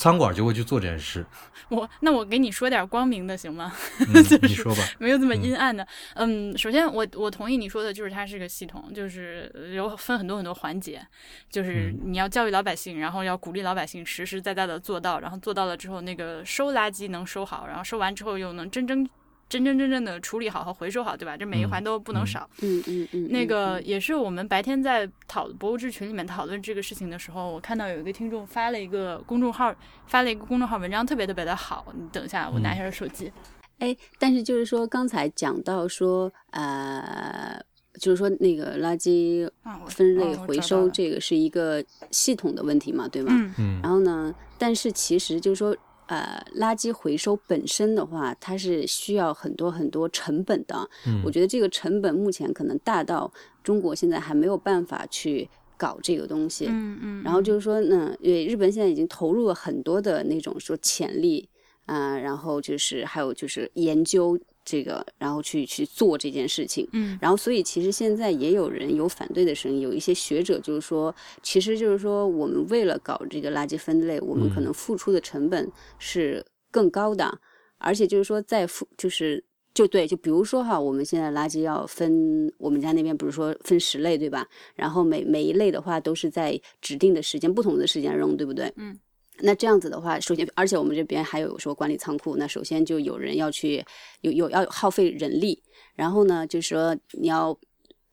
A: 餐馆就会去做这件事。
B: 我那我给你说点光明的行吗？
A: 你说吧，
B: 没有这么阴暗的。嗯，首先我我同意你说的，就是它是个系统，就是有分很多很多环节，就是你要教育老百姓，然后要鼓励老百姓实实在在的做到，然后做到了之后，那个收垃圾能收好，然后收完之后又能真真。真真正正的处理好和回收好，对吧？这每一环都不能少。
C: 嗯嗯嗯。
B: 那个也是我们白天在讨博物志群里面讨论这个事情的时候，我看到有一个听众发了一个公众号，发了一个公众号文章，特别特别的好。你等一下，我拿一下手机。
C: 哎，但是就是说刚才讲到说，呃，就是说那个垃圾分类回收这个是一个系统的问题嘛，对吧？
B: 嗯。
C: 然后呢，但是其实就是说。呃，垃圾回收本身的话，它是需要很多很多成本的。
A: 嗯，
C: 我觉得这个成本目前可能大到中国现在还没有办法去搞这个东西。
B: 嗯嗯。
C: 然后就是说呢，因为日本现在已经投入了很多的那种说潜力啊，然后就是还有就是研究。这个，然后去去做这件事情，
B: 嗯，
C: 然后所以其实现在也有人有反对的声音，有一些学者就是说，其实就是说我们为了搞这个垃圾分类，我们可能付出的成本是更高的，而且就是说在付就是就对，就比如说哈，我们现在垃圾要分，我们家那边不是说分十类对吧？然后每每一类的话都是在指定的时间、不同的时间扔，对不对？
B: 嗯。
C: 那这样子的话，首先，而且我们这边还有说管理仓库，那首先就有人要去，有有要耗费人力，然后呢，就是说你要，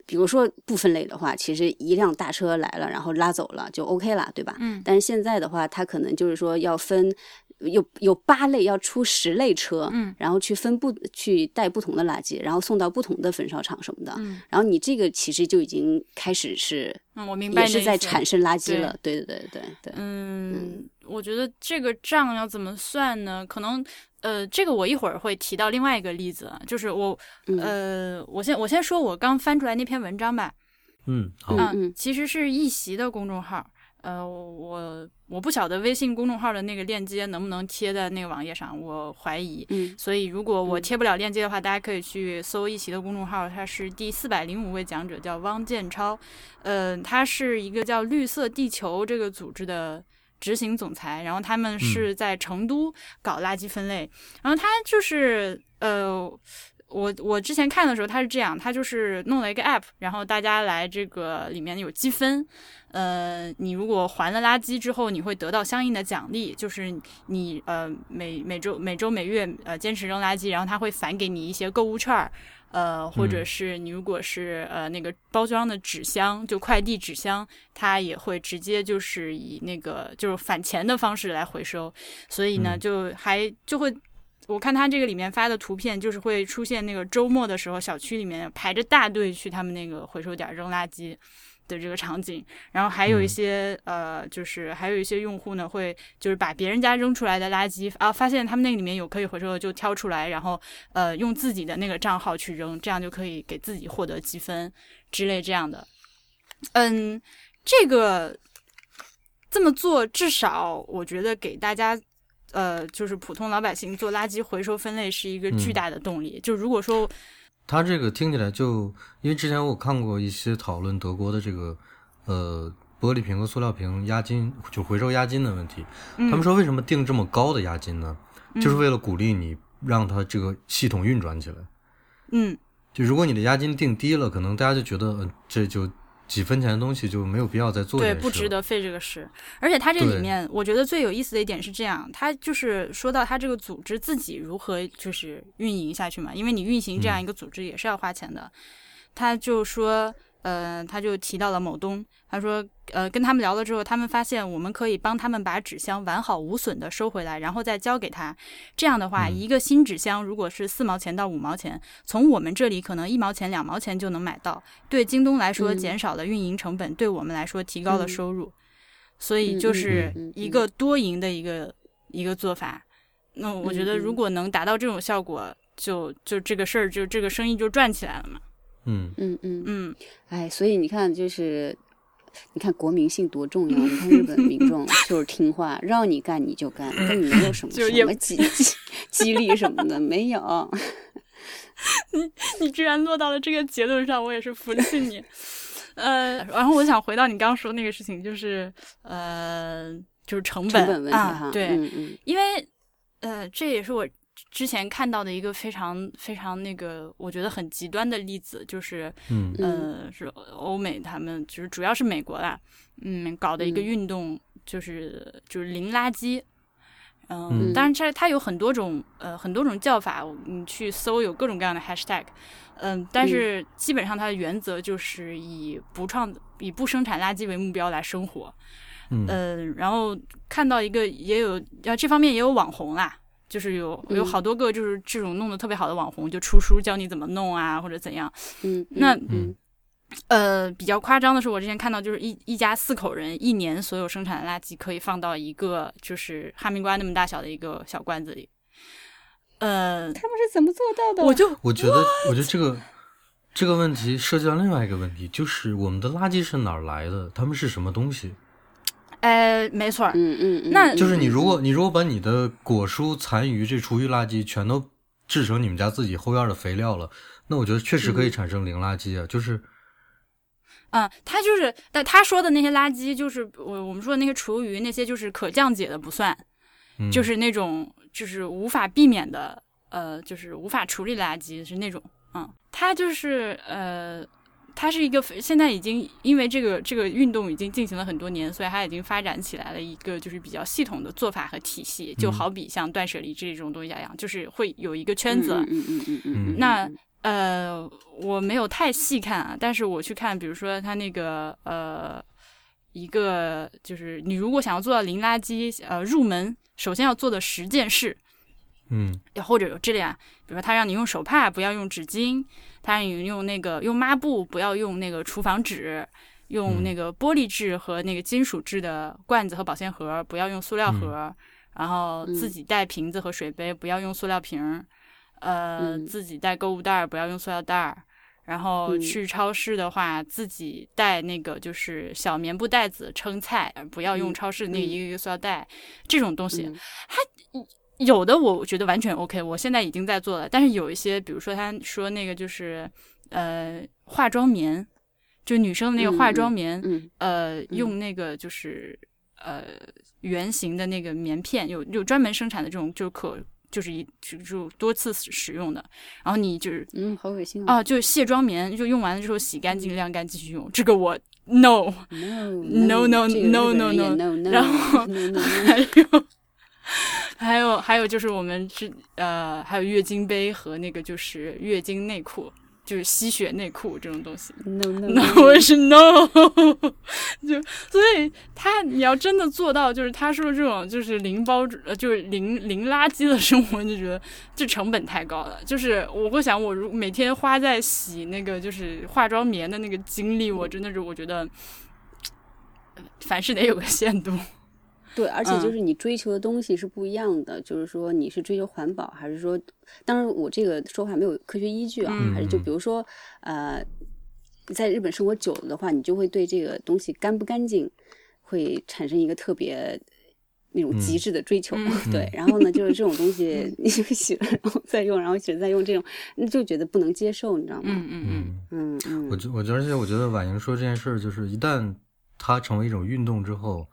C: 比如说不分类的话，其实一辆大车来了，然后拉走了就 OK 了，对吧？
B: 嗯。
C: 但是现在的话，它可能就是说要分。有有八类要出十类车，
B: 嗯，
C: 然后去分不去带不同的垃圾，然后送到不同的焚烧厂什么的，
B: 嗯，
C: 然后你这个其实就已经开始是，
B: 嗯，我明白，
C: 也是在产生垃圾了，对对对对对，
B: 嗯，我觉得这个账要怎么算呢？可能，呃，这个我一会儿会提到另外一个例子，就是我，呃，我先我先说我刚翻出来那篇文章吧，
A: 嗯，
C: 嗯，
B: 其实是一席的公众号。呃，我我不晓得微信公众号的那个链接能不能贴在那个网页上，我怀疑。
C: 嗯，
B: 所以如果我贴不了链接的话，大家可以去搜一席的公众号，他是第四百零五位讲者，叫汪建超。呃，他是一个叫绿色地球这个组织的执行总裁，然后他们是在成都搞垃圾分类，然后他就是呃。我我之前看的时候，他是这样，他就是弄了一个 app，然后大家来这个里面有积分，呃，你如果还了垃圾之后，你会得到相应的奖励，就是你呃每每周每周每月呃坚持扔垃圾，然后他会返给你一些购物券儿，呃，或者是你如果是呃那个包装的纸箱，就快递纸箱，它也会直接就是以那个就是返钱的方式来回收，所以呢，就还就会。我看他这个里面发的图片，就是会出现那个周末的时候，小区里面排着大队去他们那个回收点扔垃圾的这个场景。然后还有一些呃，就是还有一些用户呢，会就是把别人家扔出来的垃圾啊，发现他们那个里面有可以回收的，就挑出来，然后呃用自己的那个账号去扔，这样就可以给自己获得积分之类这样的。嗯，这个这么做，至少我觉得给大家。呃，就是普通老百姓做垃圾回收分类是一个巨大的动力。就如果说，
A: 他这个听起来就，因为之前我看过一些讨论德国的这个呃玻璃瓶和塑料瓶押金就回收押金的问题。他们说为什么定这么高的押金呢？就是为了鼓励你让它这个系统运转起来。
B: 嗯，
A: 就如果你的押金定低了，可能大家就觉得这就。几分钱的东西就没有必要再做，
B: 对，不值得费这个事。而且他这里面，我觉得最有意思的一点是这样，他就是说到他这个组织自己如何就是运营下去嘛，因为你运行这样一个组织也是要花钱的。他就说。呃，他就提到了某东，他说，呃，跟他们聊了之后，他们发现我们可以帮他们把纸箱完好无损的收回来，然后再交给他。这样的话，一个新纸箱如果是四毛钱到五毛钱，从我们这里可能一毛钱、两毛钱就能买到。对京东来说，减少了运营成本；对我们来说，提高了收入。所以就是一个多赢的一个一个做法。那我觉得，如果能达到这种效果，就就这个事儿，就这个生意就赚起来了嘛。
A: 嗯
C: 嗯嗯
B: 嗯，
C: 哎，所以你看，就是你看国民性多重要。你看日本民众 就是听话，让你干你就干，跟你没有什么 什么激 激激励什么的，没有。
B: 你你居然落到了这个结论上，我也是服气你。呃，然后我想回到你刚刚说那个事情，就是呃，就是成
C: 本
B: 问题
C: 哈。
B: 对，
C: 嗯嗯，
B: 因为呃，这也是我。之前看到的一个非常非常那个，我觉得很极端的例子，就是，
A: 嗯，
B: 呃，是欧美他们就是主要是美国啦，嗯，搞的一个运动，就是就是零垃圾，嗯，当然这它有很多种呃很多种叫法，你去搜有各种各样的 hashtag，嗯，但是基本上它的原则就是以不创以不生产垃圾为目标来生活，
A: 嗯，
B: 然后看到一个也有要这方面也有网红啦。就是有有好多个，就是这种弄得特别好的网红，就出书教你怎么弄啊，或者怎样。
C: 嗯，
B: 那
C: 嗯，
B: 呃，比较夸张的是，我之前看到就是一一家四口人一年所有生产的垃圾可以放到一个就是哈密瓜那么大小的一个小罐子里。呃，
C: 他们是怎么做到的？
B: 我就
A: 我觉得，我觉得这个这个问题涉及到另外一个问题，就是我们的垃圾是哪儿来的？他们是什么东西？
B: 哎，没错，
C: 嗯嗯，
B: 那
A: 就是你如果你如果把你的果蔬残余这厨余垃圾全都制成你们家自己后院的肥料了，那我觉得确实可以产生零垃圾啊。就是，
B: 嗯，他就是，但他说的那些垃圾，就是我我们说的那些厨余，那些就是可降解的不算，就是那种就是无法避免的，呃，就是无法处理垃圾是那种，嗯，他就是呃。它是一个现在已经因为这个这个运动已经进行了很多年，所以它已经发展起来了一个就是比较系统的做法和体系，就好比像断舍离这种东西一样，就是会有一个圈子。
C: 嗯嗯嗯嗯。
B: 那呃，我没有太细看啊，但是我去看，比如说它那个呃，一个就是你如果想要做到零垃圾，呃，入门首先要做的十件事。
A: 嗯。
B: 或者有这样，比如说他让你用手帕，不要用纸巾。他让你用那个用抹布，不要用那个厨房纸，用那个玻璃制和那个金属制的罐子和保鲜盒，不要用塑料盒。然后自己带瓶子和水杯，不要用塑料瓶。呃，自己带购物袋，不要用塑料袋。然后去超市的话，自己带那个就是小棉布袋子称菜，不要用超市那一个一个塑料袋。这种东西，它。有的我觉得完全 OK，我现在已经在做了。但是有一些，比如说他说那个就是，呃，化妆棉，就女生的那个化妆棉，呃，用那个就是呃圆形的那个棉片，有有专门生产的这种，就可就是一就就多次使用的。然后你就是
C: 嗯，好恶心啊！
B: 啊，就是卸妆棉，就用完了之后洗干净晾干继续用。这个我 no
C: no
B: no no no
C: no no，
B: 然后 还有。还有还有就是我们是呃还有月经杯和那个就是月经内裤，就是吸血内裤这种东西。
C: No no
B: no，我是 no。就所以他你要真的做到，就是他说这种就是零包呃就是零零垃圾的生活，就觉得这成本太高了。就是我会想，我如每天花在洗那个就是化妆棉的那个精力，我真的是我觉得凡事得有个限度。
C: 对，而且就是你追求的东西是不一样的，就是说你是追求环保，还是说，当然我这个说法没有科学依据啊，还是就比如说，呃，在日本生活久了的话，你就会对这个东西干不干净会产生一个特别那种极致的追求，对，然后呢，就是这种东西你洗了然后再用，然后洗了再用，这种你就觉得不能接受，你知道吗？
B: 嗯嗯嗯
C: 嗯。嗯，
A: 我觉我觉得，而且我觉得婉莹说这件事儿，就是一旦它成为一种运动之后。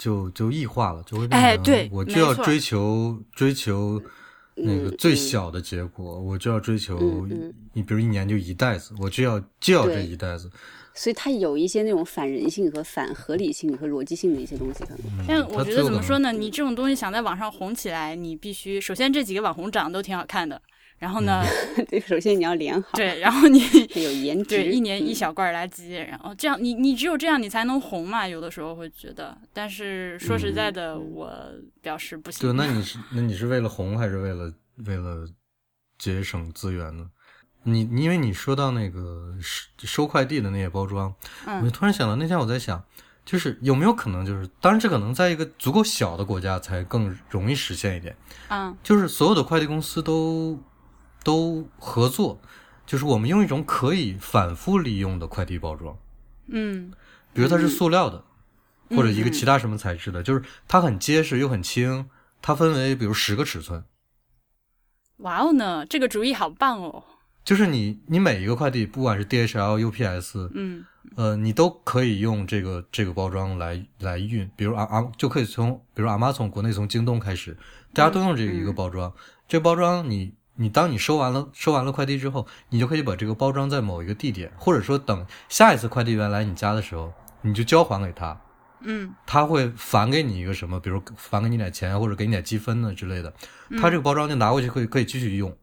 A: 就就异化了，就会变成我就要追求追求那个最小的结果，我就要追求你，比如一年就一袋子，我就要就要这一袋子。
C: 所以它有一些那种反人性和反合理性和逻辑性的一些东西，可能。
B: 像我觉得怎么说呢？你这种东西想在网上红起来，你必须首先这几个网红长得都挺好看的。然后呢？
C: 对，首先你要脸好。
B: 对，然后你
C: 有颜值。
B: 对，一年一小罐垃圾，然后这样，你你只有这样，你才能红嘛。有的时候会觉得，但是说实在的，我表示不行。
A: 对，那你是那你是为了红，还是为了为了节省资源呢？你因为你说到那个收收快递的那些包装，我就突然想到，那天我在想，就是有没有可能，就是当然这可能在一个足够小的国家才更容易实现一点。
B: 嗯，
A: 就是所有的快递公司都。都合作，就是我们用一种可以反复利用的快递包装，
B: 嗯，
A: 比如它是塑料的，或者一个其他什么材质的，就是它很结实又很轻，它分为比如十个尺寸。
B: 哇哦呢，这个主意好棒哦！
A: 就是你你每一个快递，不管是 DHL、UPS，
B: 嗯，
A: 呃，你都可以用这个这个包装来来运，比如阿阿就可以从比如阿妈从国内从京东开始，大家都用这个一个包装，这个包装你。你当你收完了收完了快递之后，你就可以把这个包装在某一个地点，或者说等下一次快递员来你家的时候，你就交还给他，
B: 嗯，
A: 他会返给你一个什么，比如返给你点钱或者给你点积分呢之类的，他这个包装就拿回去可以可以继续用。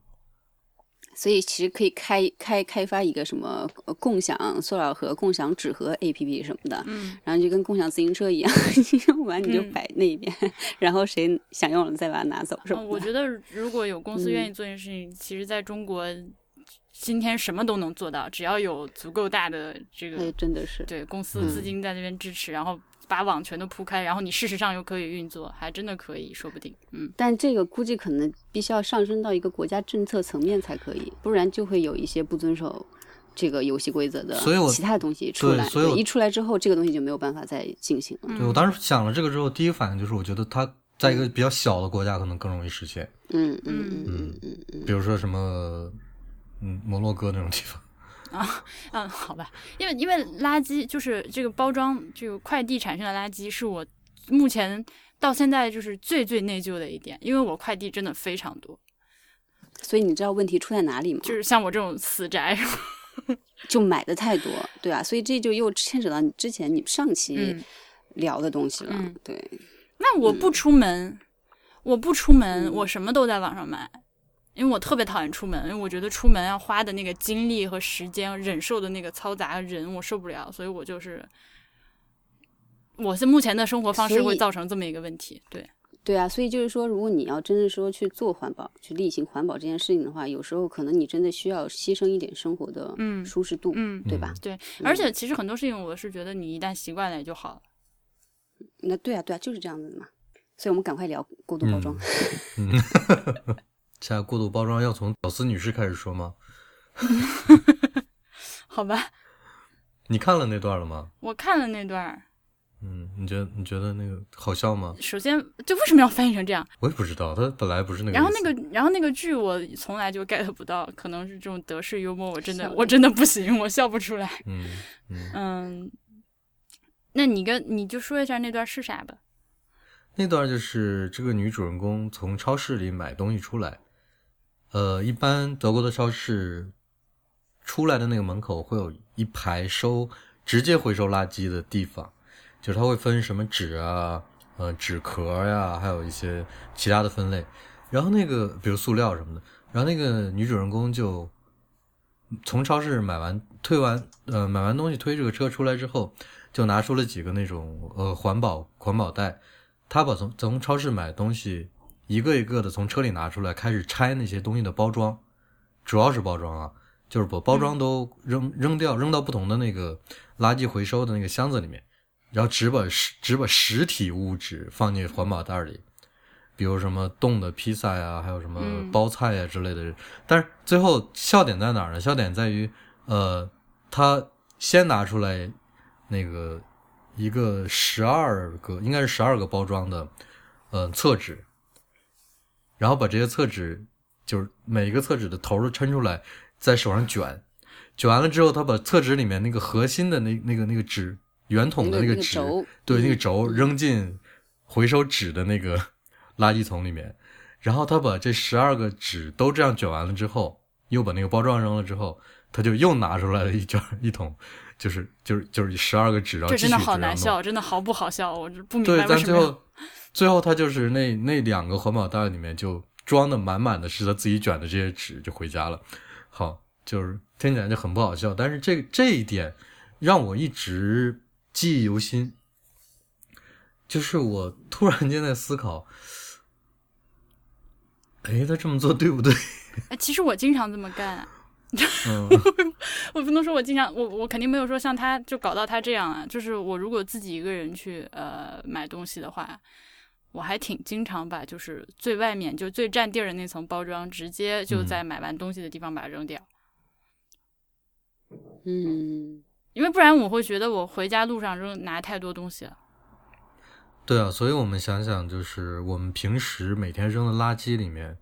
C: 所以其实可以开开开发一个什么共享塑料盒、共享纸盒 A P P 什么的，
B: 嗯，
C: 然后就跟共享自行车一样，你 用完你就摆那边，然后谁想用了再把它拿走，是吧？
B: 我觉得如果有公司愿意做这件事情，其实在中国今天什么都能做到，只要有足够大的这个，
C: 真的是
B: 对公司资金在那边支持，然后把网全都铺开，然后你事实上又可以运作，还真的可以说不定。嗯，
C: 但这个估计可能必须要上升到一个国家政策层面才可以，不然就会有一些不遵守这个游戏规则的，
A: 所以我
C: 其他的东西出来，
A: 所以
C: 一出来之后，这个东西就没有办法再进行了。
A: 对我当时想了这个之后，第一反应就是我觉得它在一个比较小的国家可能更容易实现。
C: 嗯嗯嗯嗯嗯嗯，
A: 比如说什么。嗯，摩洛哥那种地方
B: 啊，嗯，好吧，因为因为垃圾就是这个包装，这个快递产生的垃圾是我目前到现在就是最最内疚的一点，因为我快递真的非常多，
C: 所以你知道问题出在哪里吗？
B: 就是像我这种死宅，
C: 就买的太多，对啊，所以这就又牵扯到你之前你上期聊的东西了，对。
B: 那我不出门，我不出门，我什么都在网上买。因为我特别讨厌出门，因为我觉得出门要花的那个精力和时间，忍受的那个嘈杂人，我受不了，所以我就是，我是目前的生活方式会造成这么一个问题。对，
C: 对啊，所以就是说，如果你要真的说去做环保，去例行环保这件事情的话，有时候可能你真的需要牺牲一点生活的舒适度，
B: 嗯，
C: 对吧？
B: 对，而且其实很多事情，我是觉得你一旦习惯了也就好了。
C: 那对啊，对啊，就是这样子的嘛。所以我们赶快聊过度包装。
A: 现在过度包装要从屌丝女士开始说吗？
B: 好吧。
A: 你看了那段了吗？
B: 我看了那段。
A: 嗯，你觉得你觉得那个好笑吗？
B: 首先，就为什么要翻译成这样？
A: 我也不知道，他本来不是那个。
B: 然后那个，然后那个剧我从来就 get 不到，可能是这种德式幽默，我真的我真的不行，我笑不出来。
A: 嗯
B: 嗯。那你跟你就说一下那段是啥吧。
A: 那段就是这个女主人公从超市里买东西出来。呃，一般德国的超市出来的那个门口会有一排收直接回收垃圾的地方，就是它会分什么纸啊、呃纸壳呀，还有一些其他的分类。然后那个比如塑料什么的，然后那个女主人公就从超市买完推完呃买完东西推这个车出来之后，就拿出了几个那种呃环保环保袋，她把从从超市买东西。一个一个的从车里拿出来，开始拆那些东西的包装，主要是包装啊，就是把包装都扔扔掉，扔到不同的那个垃圾回收的那个箱子里面，然后只把实只把实体物质放进环保袋里，比如什么冻的披萨呀，还有什么包菜呀之类的。但是最后笑点在哪儿呢？笑点在于，呃，他先拿出来那个一个十二个，应该是十二个包装的，呃，厕纸。然后把这些厕纸，就是每一个厕纸的头都抻出来，在手上卷，卷完了之后，他把厕纸里面那个核心的那那个那个纸圆筒的那个纸，对那个轴扔进回收纸的那个垃圾桶里面，然后他把这十二个纸都这样卷完了之后，又把那个包装扔了之后，他就又拿出来了一卷一桶，就是就是就是十二个纸，然后
B: 这真的好难笑，真的毫不好笑，我不明白为什么。
A: 最后，他就是那那两个环保袋里面就装的满满的，是他自己卷的这些纸，就回家了。好，就是听起来就很不好笑，但是这这一点让我一直记忆犹新。就是我突然间在思考，哎，他这么做对不对？
B: 哎，其实我经常这么干。我不能说我经常，我我肯定没有说像他就搞到他这样啊。就是我如果自己一个人去呃买东西的话。我还挺经常把就是最外面就最占地儿的那层包装，直接就在买完东西的地方把它扔掉。
C: 嗯，
B: 因为不然我会觉得我回家路上扔拿太多东西了。
A: 对啊，所以我们想想，就是我们平时每天扔的垃圾里面，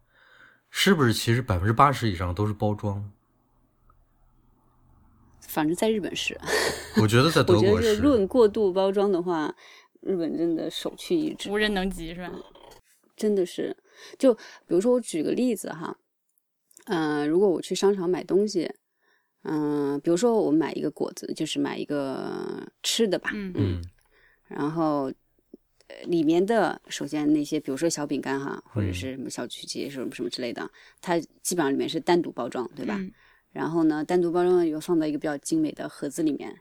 A: 是不是其实百分之八十以上都是包装？
C: 反正在日本是。
A: 我觉得在德国
C: 是。论过度包装的话。日本真的首屈一指，
B: 无人能及，是吧？
C: 真的是，就比如说我举个例子哈，嗯，如果我去商场买东西，嗯，比如说我买一个果子，就是买一个吃的吧，
B: 嗯
A: 嗯，
C: 然后里面的首先那些，比如说小饼干哈，或者是什么小曲奇什么什么之类的，它基本上里面是单独包装，对吧？然后呢，单独包装又放到一个比较精美的盒子里面。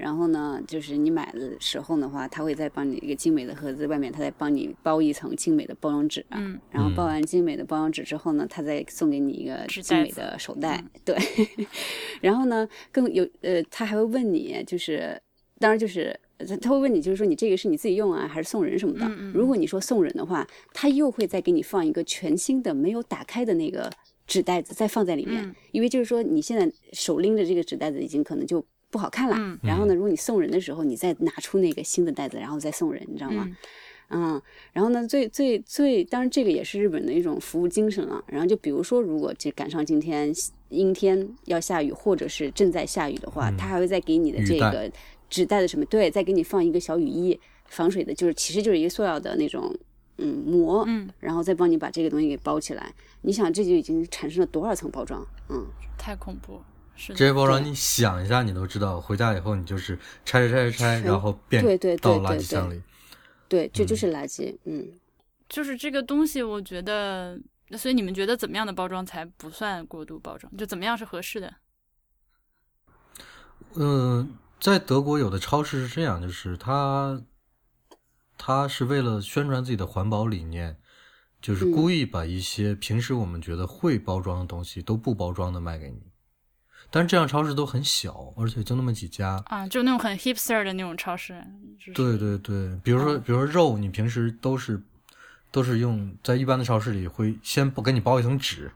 C: 然后呢，就是你买的时候的话，他会再帮你一个精美的盒子，外面他再帮你包一层精美的包装纸，
B: 嗯，
C: 然后包完精美的包装纸之后呢，他再送给你一个精美的手袋，对。然后呢，更有呃，他还会问你，就是当然就是他他会问你，就是说你这个是你自己用啊，还是送人什么的？如果你说送人的话，他又会再给你放一个全新的没有打开的那个纸袋子，再放在里面，因为就是说你现在手拎着这个纸袋子，已经可能就。不好看了，然后呢？如果你送人的时候，你再拿出那个新的袋子，然后再送人，你知道吗？嗯，然后呢？最最最，当然这个也是日本的一种服务精神了。然后就比如说，如果这赶上今天阴天要下雨，或者是正在下雨的话，他还会再给你的这个纸袋的什么？对，再给你放一个小雨衣，防水的，就是其实就是一个塑料的那种嗯膜，
B: 嗯，
C: 然后再帮你把这个东西给包起来。你想，这就已经产生了多少层包装？嗯，
B: 太恐怖。这
A: 些包装你想一下，你都知道。回家以后，你就是拆拆拆拆，然后变到垃圾箱里。
C: 对，这就是垃圾。嗯，
B: 就是这个东西，我觉得，所以你们觉得怎么样的包装才不算过度包装？就怎么样是合适的？
A: 嗯，在德国有的超市是这样，就是他他是为了宣传自己的环保理念，就是故意把一些平时我们觉得会包装的东西都不包装的卖给你。但是这样超市都很小，而且就那么几家
B: 啊，就那种很 hipster 的那种超市。
A: 对对对，比如说，比如说肉，你平时都是都是用在一般的超市里会先不给你包一层纸，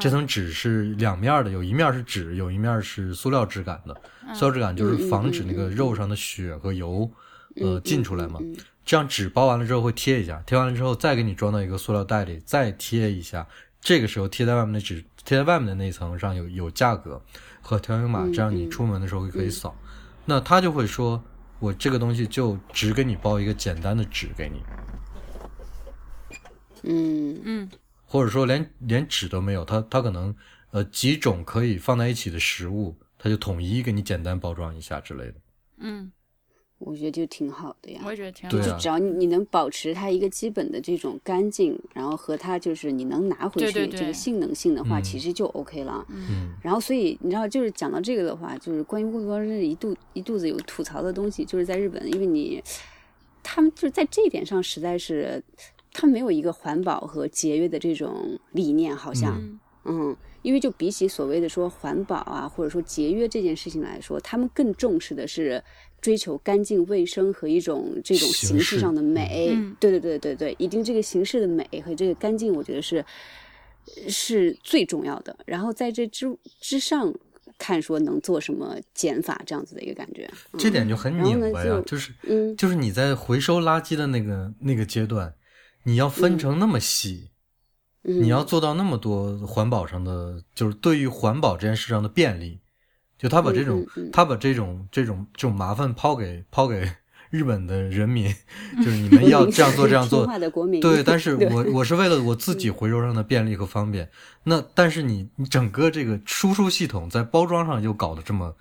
A: 这层纸是两面的，有一面是纸，有一面是塑料质感的。塑料质感就是防止那个肉上的血和油呃进出来嘛。这样纸包完了之后会贴一下，贴完了之后再给你装到一个塑料袋里，再贴一下。这个时候贴在外面的纸，贴在外面的那层上有有价格。和条形码，这样你出门的时候可以扫。那他就会说：“我这个东西就只给你包一个简单的纸给你。”
C: 嗯
B: 嗯，
A: 或者说连连纸都没有，他他可能呃几种可以放在一起的食物，他就统一给你简单包装一下之类的。
B: 嗯。
C: 我觉得就挺好的呀，
B: 我也觉得挺好。
C: 就只要你你能保持它一个基本的这种干净，然后和它就是你能拿回去这个性能性的话，其实就 OK 了。
A: 嗯。
C: 然后，所以你知道，就是讲到这个的话，就是关于过度包装一肚一肚子有吐槽的东西，就是在日本，因为你他们就是在这一点上实在是，他们没有一个环保和节约的这种理念，好像，嗯，因为就比起所谓的说环保啊，或者说节约这件事情来说，他们更重视的是。追求干净卫生和一种这种形式上的美，对对对对对，一定这个形式的美和这个干净，我觉得是是最重要的。然后在这之之上看，说能做什么减法这样子的一个感觉，
A: 这点就很拧巴呀。就是，
C: 嗯，
A: 就是你在回收垃圾的那个那个阶段，你要分成那么细，你要做到那么多环保上的，就是对于环保这件事上的便利。就他把这种，他把这种这种这种麻烦抛给抛给 日本的人民，就是你们要这样做这样做，对。但是 我我是为了我自己回收上的便利和方便。那但是你你整个这个输出系统在包装上又搞得这么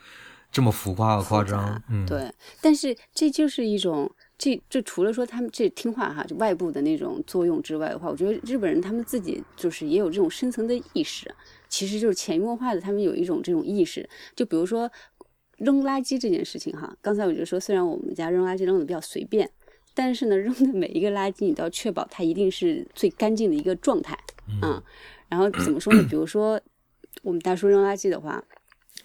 A: 这么浮夸和夸张，嗯，
C: 对。但是这就是一种这这除了说他们这听话哈，就外部的那种作用之外的话，我觉得日本人他们自己就是也有这种深层的意识。其实就是潜移默化的，他们有一种这种意识。就比如说扔垃圾这件事情哈，刚才我就说，虽然我们家扔垃圾扔的比较随便，但是呢，扔的每一个垃圾你都要确保它一定是最干净的一个状态嗯。然后怎么说呢？比如说我们大叔扔垃圾的话，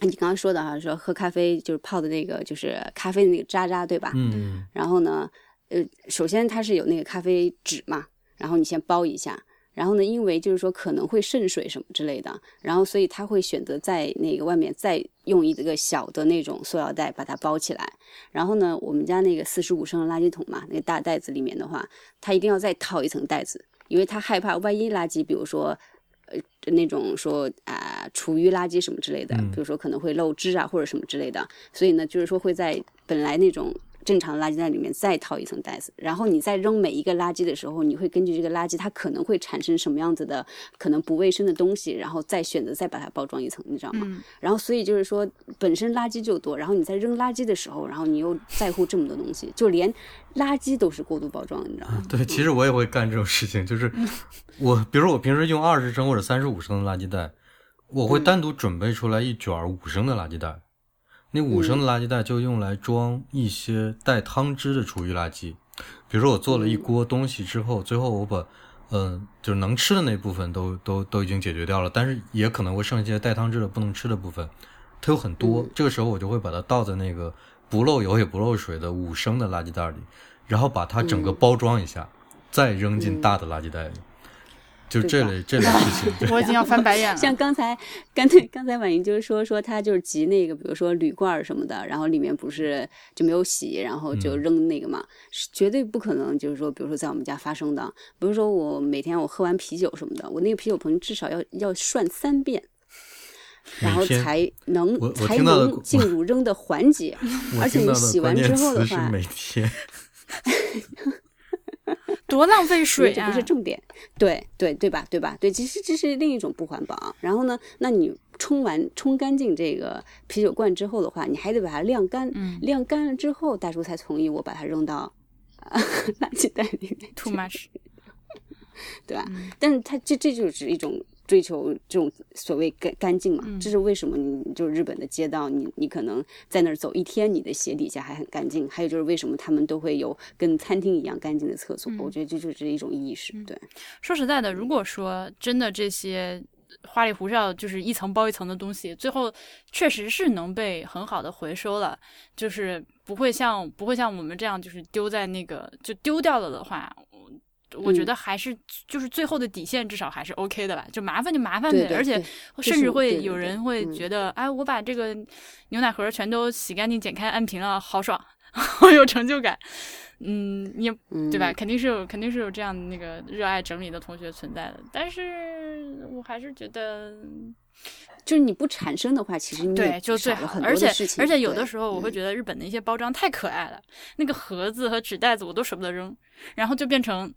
C: 你刚刚说的哈，说喝咖啡就是泡的那个就是咖啡的那个渣渣，对吧？
A: 嗯。
C: 然后呢，呃，首先它是有那个咖啡纸嘛，然后你先包一下。然后呢，因为就是说可能会渗水什么之类的，然后所以他会选择在那个外面再用一个小的那种塑料袋把它包起来。然后呢，我们家那个四十五升的垃圾桶嘛，那个大袋子里面的话，他一定要再套一层袋子，因为他害怕万一垃圾，比如说呃那种说啊厨余垃圾什么之类的，比如说可能会漏汁啊或者什么之类的，所以呢，就是说会在本来那种。正常的垃圾袋里面再套一层袋子，然后你在扔每一个垃圾的时候，你会根据这个垃圾它可能会产生什么样子的可能不卫生的东西，然后再选择再把它包装一层，你知道吗？然后所以就是说本身垃圾就多，然后你在扔垃圾的时候，然后你又在乎这么多东西，就连垃圾都是过度包装，你知道吗？
A: 对，其实我也会干这种事情，就是 我比如说我平时用二十升或者三十五升的垃圾袋，我会单独准备出来一卷五升的垃圾袋。那五升的垃圾袋就用来装一些带汤汁的厨余垃圾。比如说我做了一锅东西之后，最后我把嗯，就是能吃的那部分都都都已经解决掉了，但是也可能会剩一些带汤汁的不能吃的部分，它有很多。这个时候我就会把它倒在那个不漏油也不漏水的五升的垃圾袋里，然后把它整个包装一下，再扔进大的垃圾袋里。就这类这类事情，
B: 我已经要翻白眼了。
C: 像刚才刚才刚才婉莹就是说说他就是集那个，比如说铝罐什么的，然后里面不是就没有洗，然后就扔那个嘛，是绝对不可能。就是说，比如说在我们家发生的，比如说我每天我喝完啤酒什么的，我那个啤酒瓶至少要要涮三遍，然后才能才能进入扔的环节。而且你洗完之后的话，
A: 每天。
B: 多浪费水
C: 啊！这不是重点，对对对吧？对吧？对，其实这是另一种不环保。然后呢，那你冲完冲干净这个啤酒罐之后的话，你还得把它晾干。嗯，晾干了之后，大叔才同意我把它扔到垃圾袋里面。
B: Too much，
C: 对吧？但是它这这就是一种。追求这种所谓干干净嘛，这是为什么？你就是日本的街道，你你可能在那儿走一天，你的鞋底下还很干净。还有就是为什么他们都会有跟餐厅一样干净的厕所？我觉得这就是一种意识。对，
B: 说实在的，如果说真的这些花里胡哨，就是一层包一层的东西，最后确实是能被很好的回收了，就是不会像不会像我们这样，就是丢在那个就丢掉了的话。我觉得还是就是最后的底线，至少还是 OK 的吧。就麻烦就麻烦呗，而且甚至会有人会觉得，哎，我把这个牛奶盒全都洗干净、剪开、按平了，好爽，好有成就感。嗯，你对吧？肯定是有，肯定是有这样那个热爱整理的同学存在的。但是我还是觉得，
C: 就是你不产生的话，其实
B: 对就最好。而且而且有的时候，我会觉得日本的一些包装太可爱了，那个盒子和纸袋子我都舍不得扔，然后就变成。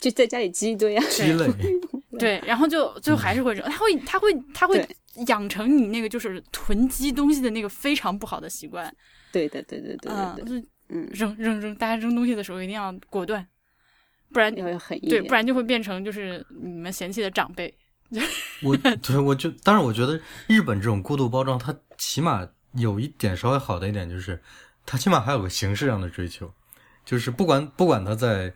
C: 就在家里积一堆啊，
A: 积累，
B: 对，然后就就还是会扔，他会他会他会养成你那个就是囤积东西的那个非常不好的习惯。
C: 对的，对对对对对，
B: 嗯，扔扔扔，大家扔东西的时候一定要果断，不然
C: 要很
B: 对，不然就会变成就是你们嫌弃的长辈。
A: 我对我就，但是我觉得日本这种过度包装，它起码有一点稍微好的一点就是，它起码还有个形式上的追求，就是不管不管它在。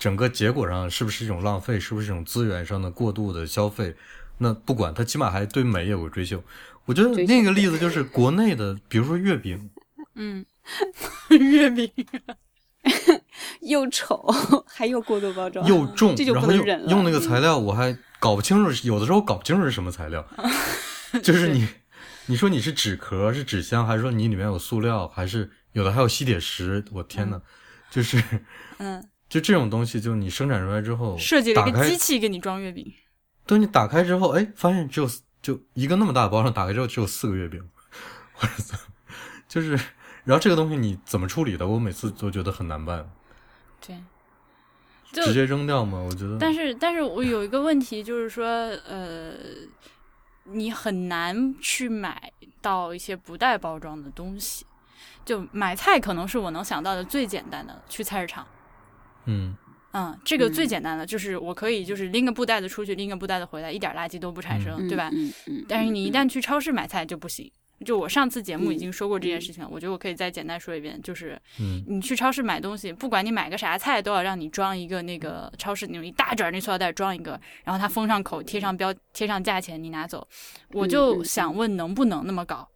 A: 整个结果上是不是一种浪费？是不是一种资源上的过度的消费？那不管，它起码还对美有个追求。我觉得那个例子就是国内的，比如说月饼，
B: 嗯，月饼
C: 又丑，还又过度包装，
A: 又重，然后用那个材料，我还搞不清楚，有的时候搞不清楚是什么材料。就是你，你说你是纸壳，是纸箱，还是说你里面有塑料，还是有的还有吸铁石？我天呐，就是，
B: 嗯。
A: 就这种东西，就你生产出来之后，
B: 设计了一个机器给你装月饼。
A: 对，你打开之后，哎，发现只有就一个那么大的包装，打开之后只有四个月饼，我操！就是，然后这个东西你怎么处理的？我每次都觉得很难办。
B: 对，就
A: 直接扔掉吗？我觉得。
B: 但是，但是我有一个问题，就是说，呃，你很难去买到一些不带包装的东西。就买菜，可能是我能想到的最简单的，去菜市场。
A: 嗯
B: 嗯，这个最简单的就是我可以就是拎个布袋子出去，拎个布袋子回来，一点垃圾都不产生，对吧？
C: 嗯嗯。
B: 但是你一旦去超市买菜就不行。就我上次节目已经说过这件事情了，我觉得我可以再简单说一遍，就是你去超市买东西，不管你买个啥菜，都要让你装一个那个超市那种一大卷那塑料袋装一个，然后它封上口，贴上标，贴上价钱，你拿走。我就想问，能不能那么搞？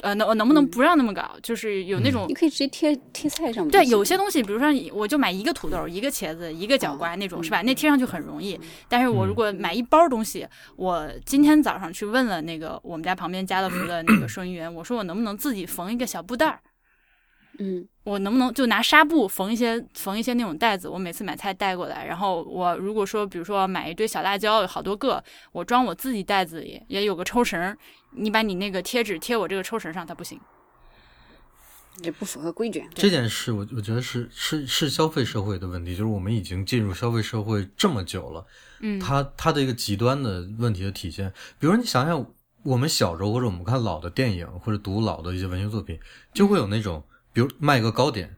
B: 呃，能能不能不让那么搞？就是有那种，
C: 你可以直接贴贴菜上面。
B: 对，有些东西，比如说，我就买一个土豆、一个茄子、一个角瓜那种，是吧？那贴上去很容易。但是我如果买一包东西，我今天早上去问了那个我们家旁边家乐福的那个收银员，我说我能不能自己缝一个小布袋儿？
C: 嗯，
B: 我能不能就拿纱布缝一些缝一些那种袋子？我每次买菜带过来，然后我如果说，比如说买一堆小辣椒，有好多个，我装我自己袋子里也有个抽绳，你把你那个贴纸贴我这个抽绳上，它不行，
C: 也不符合规矩。
A: 这件事，我我觉得是是是消费社会的问题，就是我们已经进入消费社会这么久了，
B: 嗯，
A: 它它的一个极端的问题的体现，比如你想想，我们小时候或者我们看老的电影或者读老的一些文学作品，就会有那种。比如卖个糕点，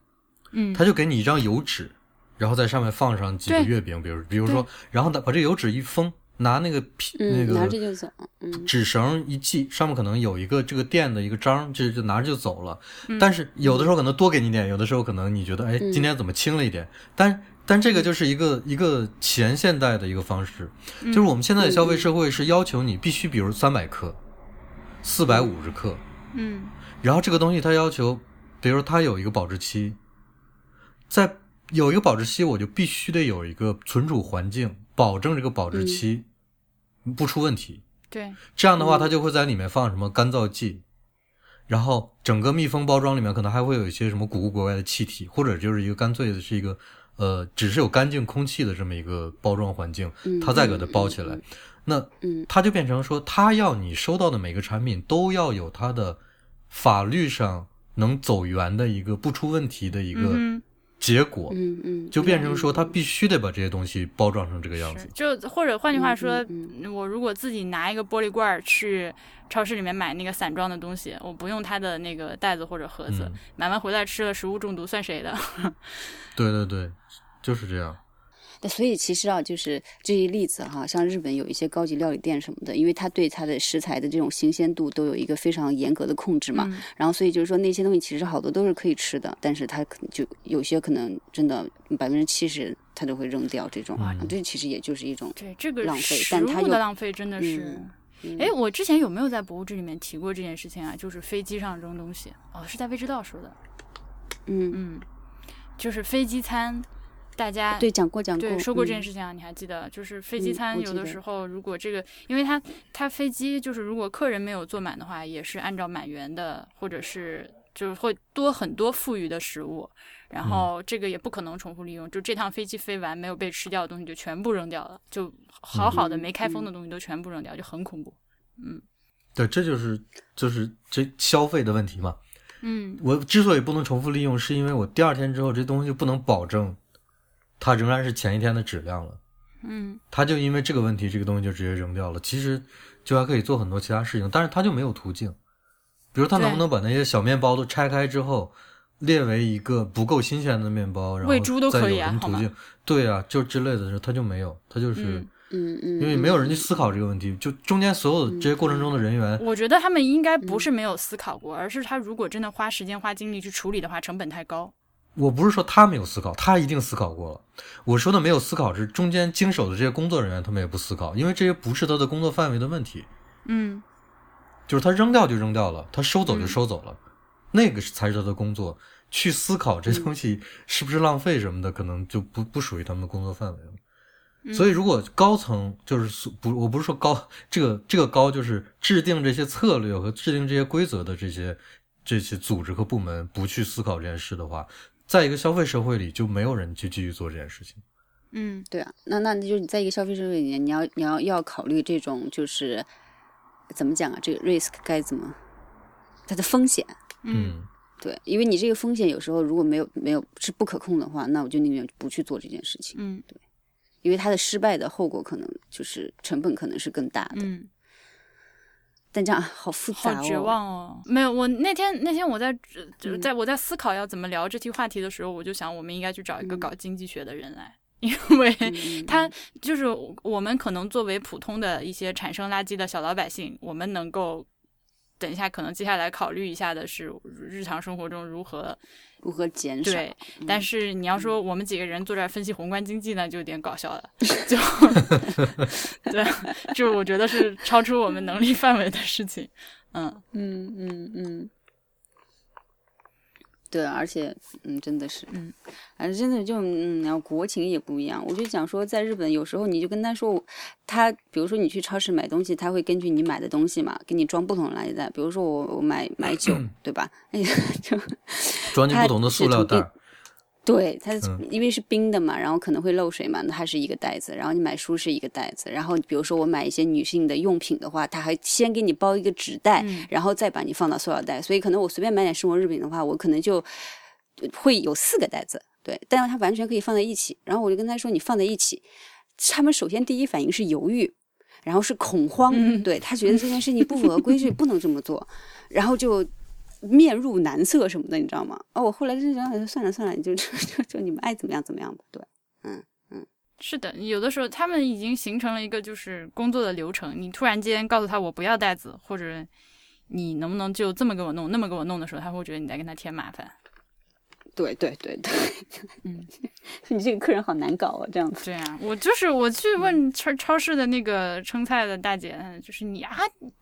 B: 嗯，
A: 他就给你一张油纸，然后在上面放上几个月饼，比如比如说，然后他把这油纸一封，拿那个皮那个
C: 拿着就走，嗯，
A: 纸绳一系，上面可能有一个这个店的一个章，就就拿着就走了。但是有的时候可能多给你点，有的时候可能你觉得哎今天怎么轻了一点，但但这个就是一个一个前现代的一个方式，就是我们现在的消费社会是要求你必须比如三百克、四百五十克，
B: 嗯，
A: 然后这个东西它要求，比如它有一个保质期，在有一个保质期，我就必须得有一个存储环境，保证这个保质期。不出问题，
B: 对，
A: 这样的话，它就会在里面放什么干燥剂，然后整个密封包装里面可能还会有一些什么古古怪怪的气体，或者就是一个干脆的是一个呃，只是有干净空气的这么一个包装环境，它再给它包起来，那它就变成说，它要你收到的每个产品都要有它的法律上能走圆的一个不出问题的一个。结果，
C: 嗯嗯，
A: 就变成说他必须得把这些东西包装成这个样子。
B: 就或者换句话说，我如果自己拿一个玻璃罐去超市里面买那个散装的东西，我不用它的那个袋子或者盒子，买完回来吃了食物中毒算谁的？
A: 对对对，就是这样。
C: 那所以其实啊，就是这些例子哈，像日本有一些高级料理店什么的，因为它对它的食材的这种新鲜度都有一个非常严格的控制嘛。然后所以就是说那些东西其实好多都是可以吃的，但是它可能就有些可能真的百分之七十它都会扔掉这种，这其实也就是一种
B: 对这个
C: 浪费。但它
B: 的浪费真的是，哎，我之前有没有在博物志里面提过这件事情啊？就是飞机上扔东西，哦，是在未知道说的。
C: 嗯
B: 嗯，就是飞机餐。大家
C: 对讲过讲过，
B: 对说过这件事情啊，你还记得？就是飞机餐有的时候，如果这个，因为它它飞机就是如果客人没有坐满的话，也是按照满员的，或者是就是会多很多富余的食物，然后这个也不可能重复利用，就这趟飞机飞完没有被吃掉的东西就全部扔掉了，就好好的没开封的东西都全部扔掉，就很恐怖。嗯，
A: 对，这就是就是这消费的问题嘛。
B: 嗯，
A: 我之所以不能重复利用，是因为我第二天之后这东西就不能保证。它仍然是前一天的质量了，
B: 嗯，
A: 他就因为这个问题，这个东西就直接扔掉了。其实就还可以做很多其他事情，但是他就没有途径。比如他能不能把那些小面包都拆开之后，列为一个不够新鲜的面包，然后
B: 喂猪都可以
A: 啊？途径？对啊，就之类的，他就没有，他就是，
C: 嗯嗯，
A: 因为没有人去思考这个问题，就中间所有这些过程中的人员，
B: 我觉得他们应该不是没有思考过，而是他如果真的花时间花精力去处理的话，成本太高。
A: 我不是说他没有思考，他一定思考过了。我说的没有思考是中间经手的这些工作人员，他们也不思考，因为这些不是他的工作范围的问题。
B: 嗯，
A: 就是他扔掉就扔掉了，他收走就收走了，那个才是他的工作。去思考这东西是不是浪费什么的，可能就不不属于他们的工作范围了。所以，如果高层就是不，我不是说高这个这个高，就是制定这些策略和制定这些规则的这些这些组织和部门不去思考这件事的话。在一个消费社会里，就没有人去继续做这件事情。
B: 嗯，
C: 对啊，那那就是你在一个消费社会里面，你要你要要考虑这种就是怎么讲啊？这个 risk 该怎么？它的风险。
B: 嗯，
C: 对，因为你这个风险有时候如果没有没有是不可控的话，那我就宁愿不去做这件事情。
B: 嗯，
C: 对，因为它的失败的后果可能就是成本可能是更大的。
B: 嗯。
C: 但这样好复杂，
B: 好绝望哦！没有，我那天那天我在就在我在思考要怎么聊这题话题的时候，我就想，我们应该去找一个搞经济学的人来，因为 他就是我们可能作为普通的一些产生垃圾的小老百姓，我们能够。等一下，可能接下来考虑一下的是日常生活中如何
C: 如何减少。
B: 对，但是你要说我们几个人坐这儿分析宏观经济呢，就有点搞笑了。就 对，就我觉得是超出我们能力范围的事情。
C: 嗯嗯嗯嗯。对，而且，嗯，真的是，
B: 嗯，
C: 反正真的就，嗯，然后国情也不一样。我就讲说，在日本，有时候你就跟他说，他，比如说你去超市买东西，他会根据你买的东西嘛，给你装不同的垃圾袋。比如说我我买买酒，对吧？哎呀，就
A: 装进不同的塑料袋。
C: 对，它因为是冰的嘛，然后可能会漏水嘛，那它是一个袋子。然后你买书是一个袋子，然后比如说我买一些女性的用品的话，它还先给你包一个纸袋，然后再把你放到塑料袋。所以可能我随便买点生活日品的话，我可能就会有四个袋子。对，但是它完全可以放在一起。然后我就跟他说，你放在一起，他们首先第一反应是犹豫，然后是恐慌，对他觉得这件事情不符合规矩，不能这么做，然后就。面入难色什么的，你知道吗？哦，我后来就想，算了算了，你就 就就你们爱怎么样怎么样吧。对，嗯嗯。
B: 是的，有的时候他们已经形成了一个就是工作的流程，你突然间告诉他我不要袋子，或者你能不能就这么给我弄，那么给我弄的时候，他会觉得你在跟他添麻烦。
C: 对对对对，嗯，你这个客人好难搞啊，这样子。
B: 对啊，我就是我去问超超市的那个称菜的大姐，就是你啊，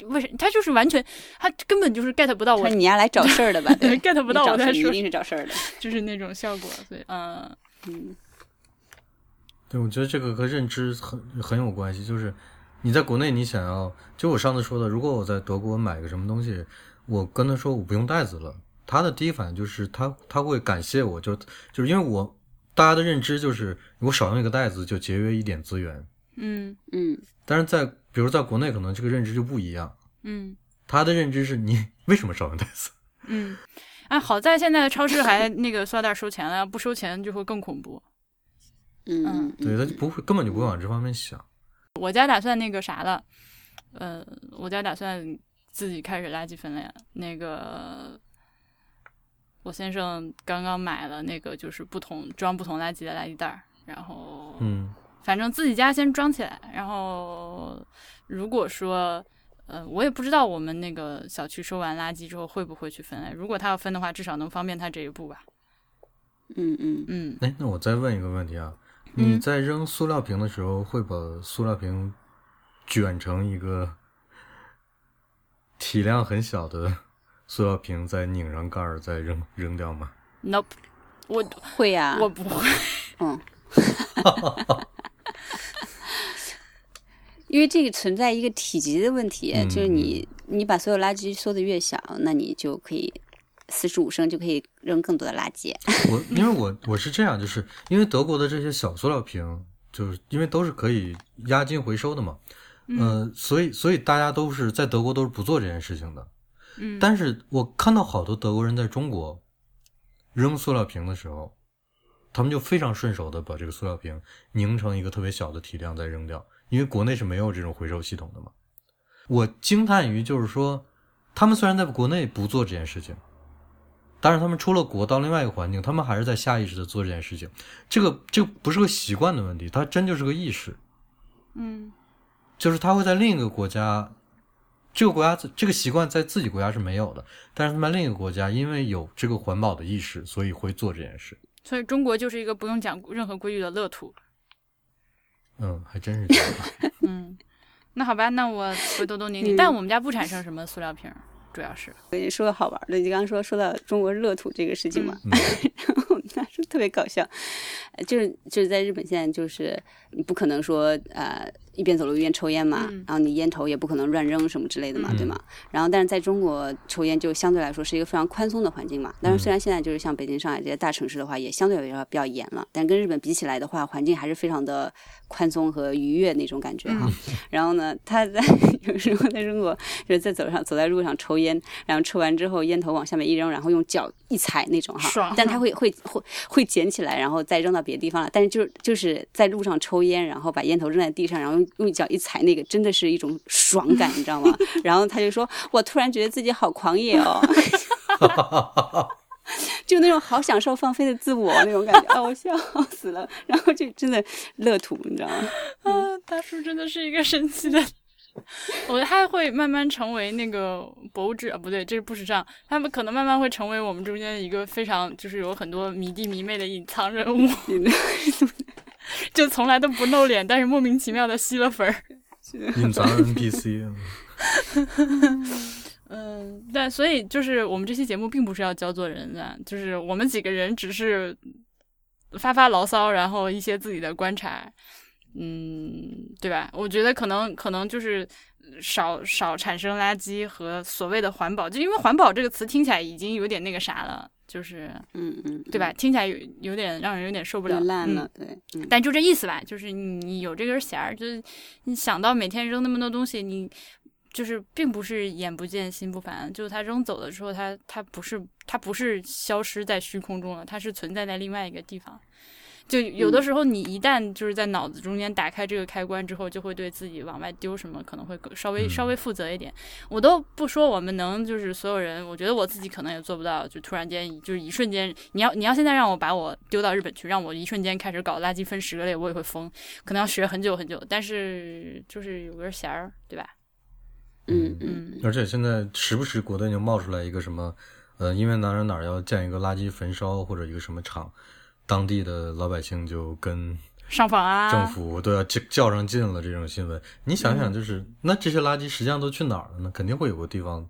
B: 为什他就是完全他根本就是 get 不到我，
C: 你丫来找事儿的吧？对
B: ，get 不到我在说，
C: 一定是找事儿的，
B: 就是那种效果。所以，嗯
C: 嗯，
A: 对，我觉得这个和认知很很有关系。就是你在国内，你想要，就我上次说的，如果我在德国买个什么东西，我跟他说我不用袋子了。他的第一反应就是他他会感谢我，就就是因为我大家的认知就是我少用一个袋子就节约一点资源，
B: 嗯
C: 嗯，
A: 但是在比如在国内可能这个认知就不一样，
B: 嗯，
A: 他的认知是你为什么少用袋子？
B: 嗯，啊，好在现在的超市还那个塑料袋收钱了，不收钱就会更恐怖，
C: 嗯，
A: 对，他就不会根本就不会往这方面想。
B: 我家打算那个啥了，呃，我家打算自己开始垃圾分类，那个。我先生刚刚买了那个，就是不同装不同垃圾的垃圾袋儿，然后，
A: 嗯，
B: 反正自己家先装起来，然后如果说，呃，我也不知道我们那个小区收完垃圾之后会不会去分类。如果他要分的话，至少能方便他这一步吧。
C: 嗯嗯
B: 嗯。
A: 哎，那我再问一个问题啊，你在扔塑料瓶的时候，会把塑料瓶卷成一个体量很小的？塑料瓶再拧上盖儿再扔扔掉吗
B: ？Nope，我
C: 会呀，
B: 我不会。
C: 嗯，因为这个存在一个体积的问题，就是你你把所有垃圾缩的越小，那你就可以四十五升就可以扔更多的垃圾。
A: 我因为我我是这样，就是因为德国的这些小塑料瓶，就是因为都是可以押金回收的嘛，
B: 嗯，
A: 所以所以大家都是在德国都是不做这件事情的。
B: 嗯，
A: 但是我看到好多德国人在中国扔塑料瓶的时候，他们就非常顺手的把这个塑料瓶拧成一个特别小的体量再扔掉，因为国内是没有这种回收系统的嘛。我惊叹于就是说，他们虽然在国内不做这件事情，但是他们出了国到另外一个环境，他们还是在下意识的做这件事情。这个这不是个习惯的问题，它真就是个意识。
B: 嗯，
A: 就是他会在另一个国家。这个国家这个习惯在自己国家是没有的，但是他们另一个国家因为有这个环保的意识，所以会做这件事。
B: 所以中国就是一个不用讲任何规矩的乐土。
A: 嗯，还真是这样。
B: 嗯，那好吧，那我回头都拧拧。但我们家不产生什么塑料瓶，主要是。
C: 我跟你说个好玩的，你刚刚说说到中国乐土这个事情嘛，然后那是特别搞笑，就是就是在日本现在就是你不可能说呃。一边走路一边抽烟嘛，然后你烟头也不可能乱扔什么之类的嘛，对吗？然后但是在中国抽烟就相对来说是一个非常宽松的环境嘛。但是虽然现在就是像北京、上海这些大城市的话，也相对来说比较严了，但跟日本比起来的话，环境还是非常的宽松和愉悦那种感觉哈。然后呢，他在有时候在中国就是在走上走在路上抽烟，然后抽完之后烟头往下面一扔，然后用脚一踩那种哈，但他会会会会捡起来，然后再扔到别的地方了。但是就就是在路上抽烟，然后把烟头扔在地上，然后。用脚一踩那个，真的是一种爽感，你知道吗？然后他就说：“我突然觉得自己好狂野哦，就那种好享受放飞的自我那种感觉，我，笑死了。然后就真的乐土，你知道吗？
B: 啊，大叔真的是一个神奇的，我觉得他会慢慢成为那个博物志啊，不对，这是不时尚，他们可能慢慢会成为我们中间一个非常就是有很多迷弟迷妹的隐藏人物。”就从来都不露脸，但是莫名其妙的吸了粉儿，
A: 隐藏 NPC。
B: 嗯，但所以就是我们这期节目并不是要教做人的，就是我们几个人只是发发牢骚，然后一些自己的观察，嗯，对吧？我觉得可能可能就是少少产生垃圾和所谓的环保，就因为环保这个词听起来已经有点那个啥了。就是，
C: 嗯嗯，
B: 对吧？听起来有有点让人有点受不了，
C: 烂了，对。
B: 但就这意思吧，就是你有这根弦儿，就是你想到每天扔那么多东西，你就是并不是眼不见心不烦，就是它扔走的时候，它它不是它不是消失在虚空中了，它是存在在另外一个地方。就有的时候你一旦就是在脑子中间打开这个开关之后，就会对自己往外丢什么可能会稍微稍微负责一点。我都不说我们能就是所有人，我觉得我自己可能也做不到，就突然间就是一瞬间，你要你要现在让我把我丢到日本去，让我一瞬间开始搞垃圾分十个类，我也会疯，可能要学很久很久。但是就是有根弦儿，对吧？
C: 嗯
B: 嗯。
A: 而且现在时不时国内就冒出来一个什么。呃，因为哪哪哪要建一个垃圾焚烧或者一个什么厂，当地的老百姓就跟
B: 上访啊，
A: 政府都要较较上劲了。这种新闻，你想想，就是那这些垃圾实际上都去哪儿了呢？肯定会有个地方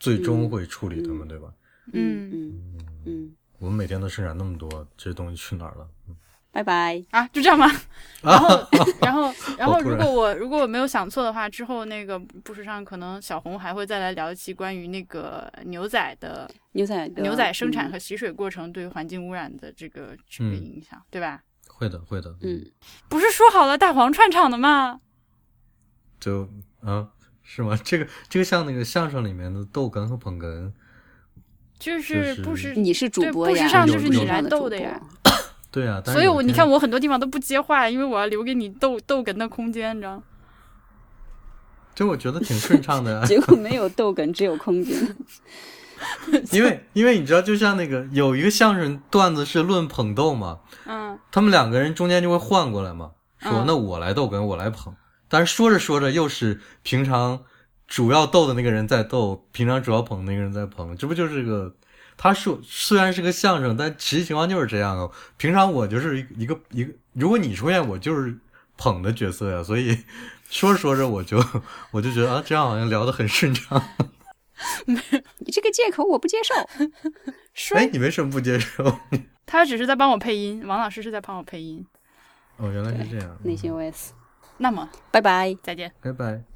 A: 最终会处理它们，对吧？
C: 嗯嗯嗯。
A: 我们每天都生产那么多，这些东西去哪儿了？
C: 拜拜
B: 啊，就这样吗？然后，然后，然后，如果我如果我没有想错的话，之后那个不时上可能小红还会再来聊一期关于那个牛仔的
C: 牛仔
B: 牛仔生产和洗水过程对环境污染的这个这个影响，对吧？
A: 会的，会的。
C: 嗯，
B: 不是说好了大黄串场的吗？
A: 就啊，是吗？这个这个像那个相声里面的逗哏和捧哏，
B: 就是不
A: 是
C: 你是主播呀？
B: 不时上就是你来逗的呀。
A: 对啊，
B: 所以我你看我很多地方都不接话，因为我要留给你逗逗哏的空间，你知道？
A: 就我觉得挺顺畅的，
C: 结果没有逗哏，只有空间。
A: 因为因为你知道，就像那个有一个相声段子是论捧逗嘛，
B: 嗯，
A: 他们两个人中间就会换过来嘛，说那我来逗哏，我来捧，但是说着说着又是平常主要逗的那个人在逗，平常主要捧那个人在捧，这不就是个？他说虽然是个相声，但实际情况就是这样啊。平常我就是一个一个，如果你出现，我就是捧的角色呀。所以说着说着，我就 我就觉得啊，这样好像聊得很顺畅。
C: 你这个借口我不接受。
A: 哎，你为什么不接受？
B: 他只是在帮我配音，王老师是在帮我配音。
A: 哦，原来是这样。
C: 内心 OS。
B: 那么，
C: 拜拜，
B: 再见，
A: 拜拜。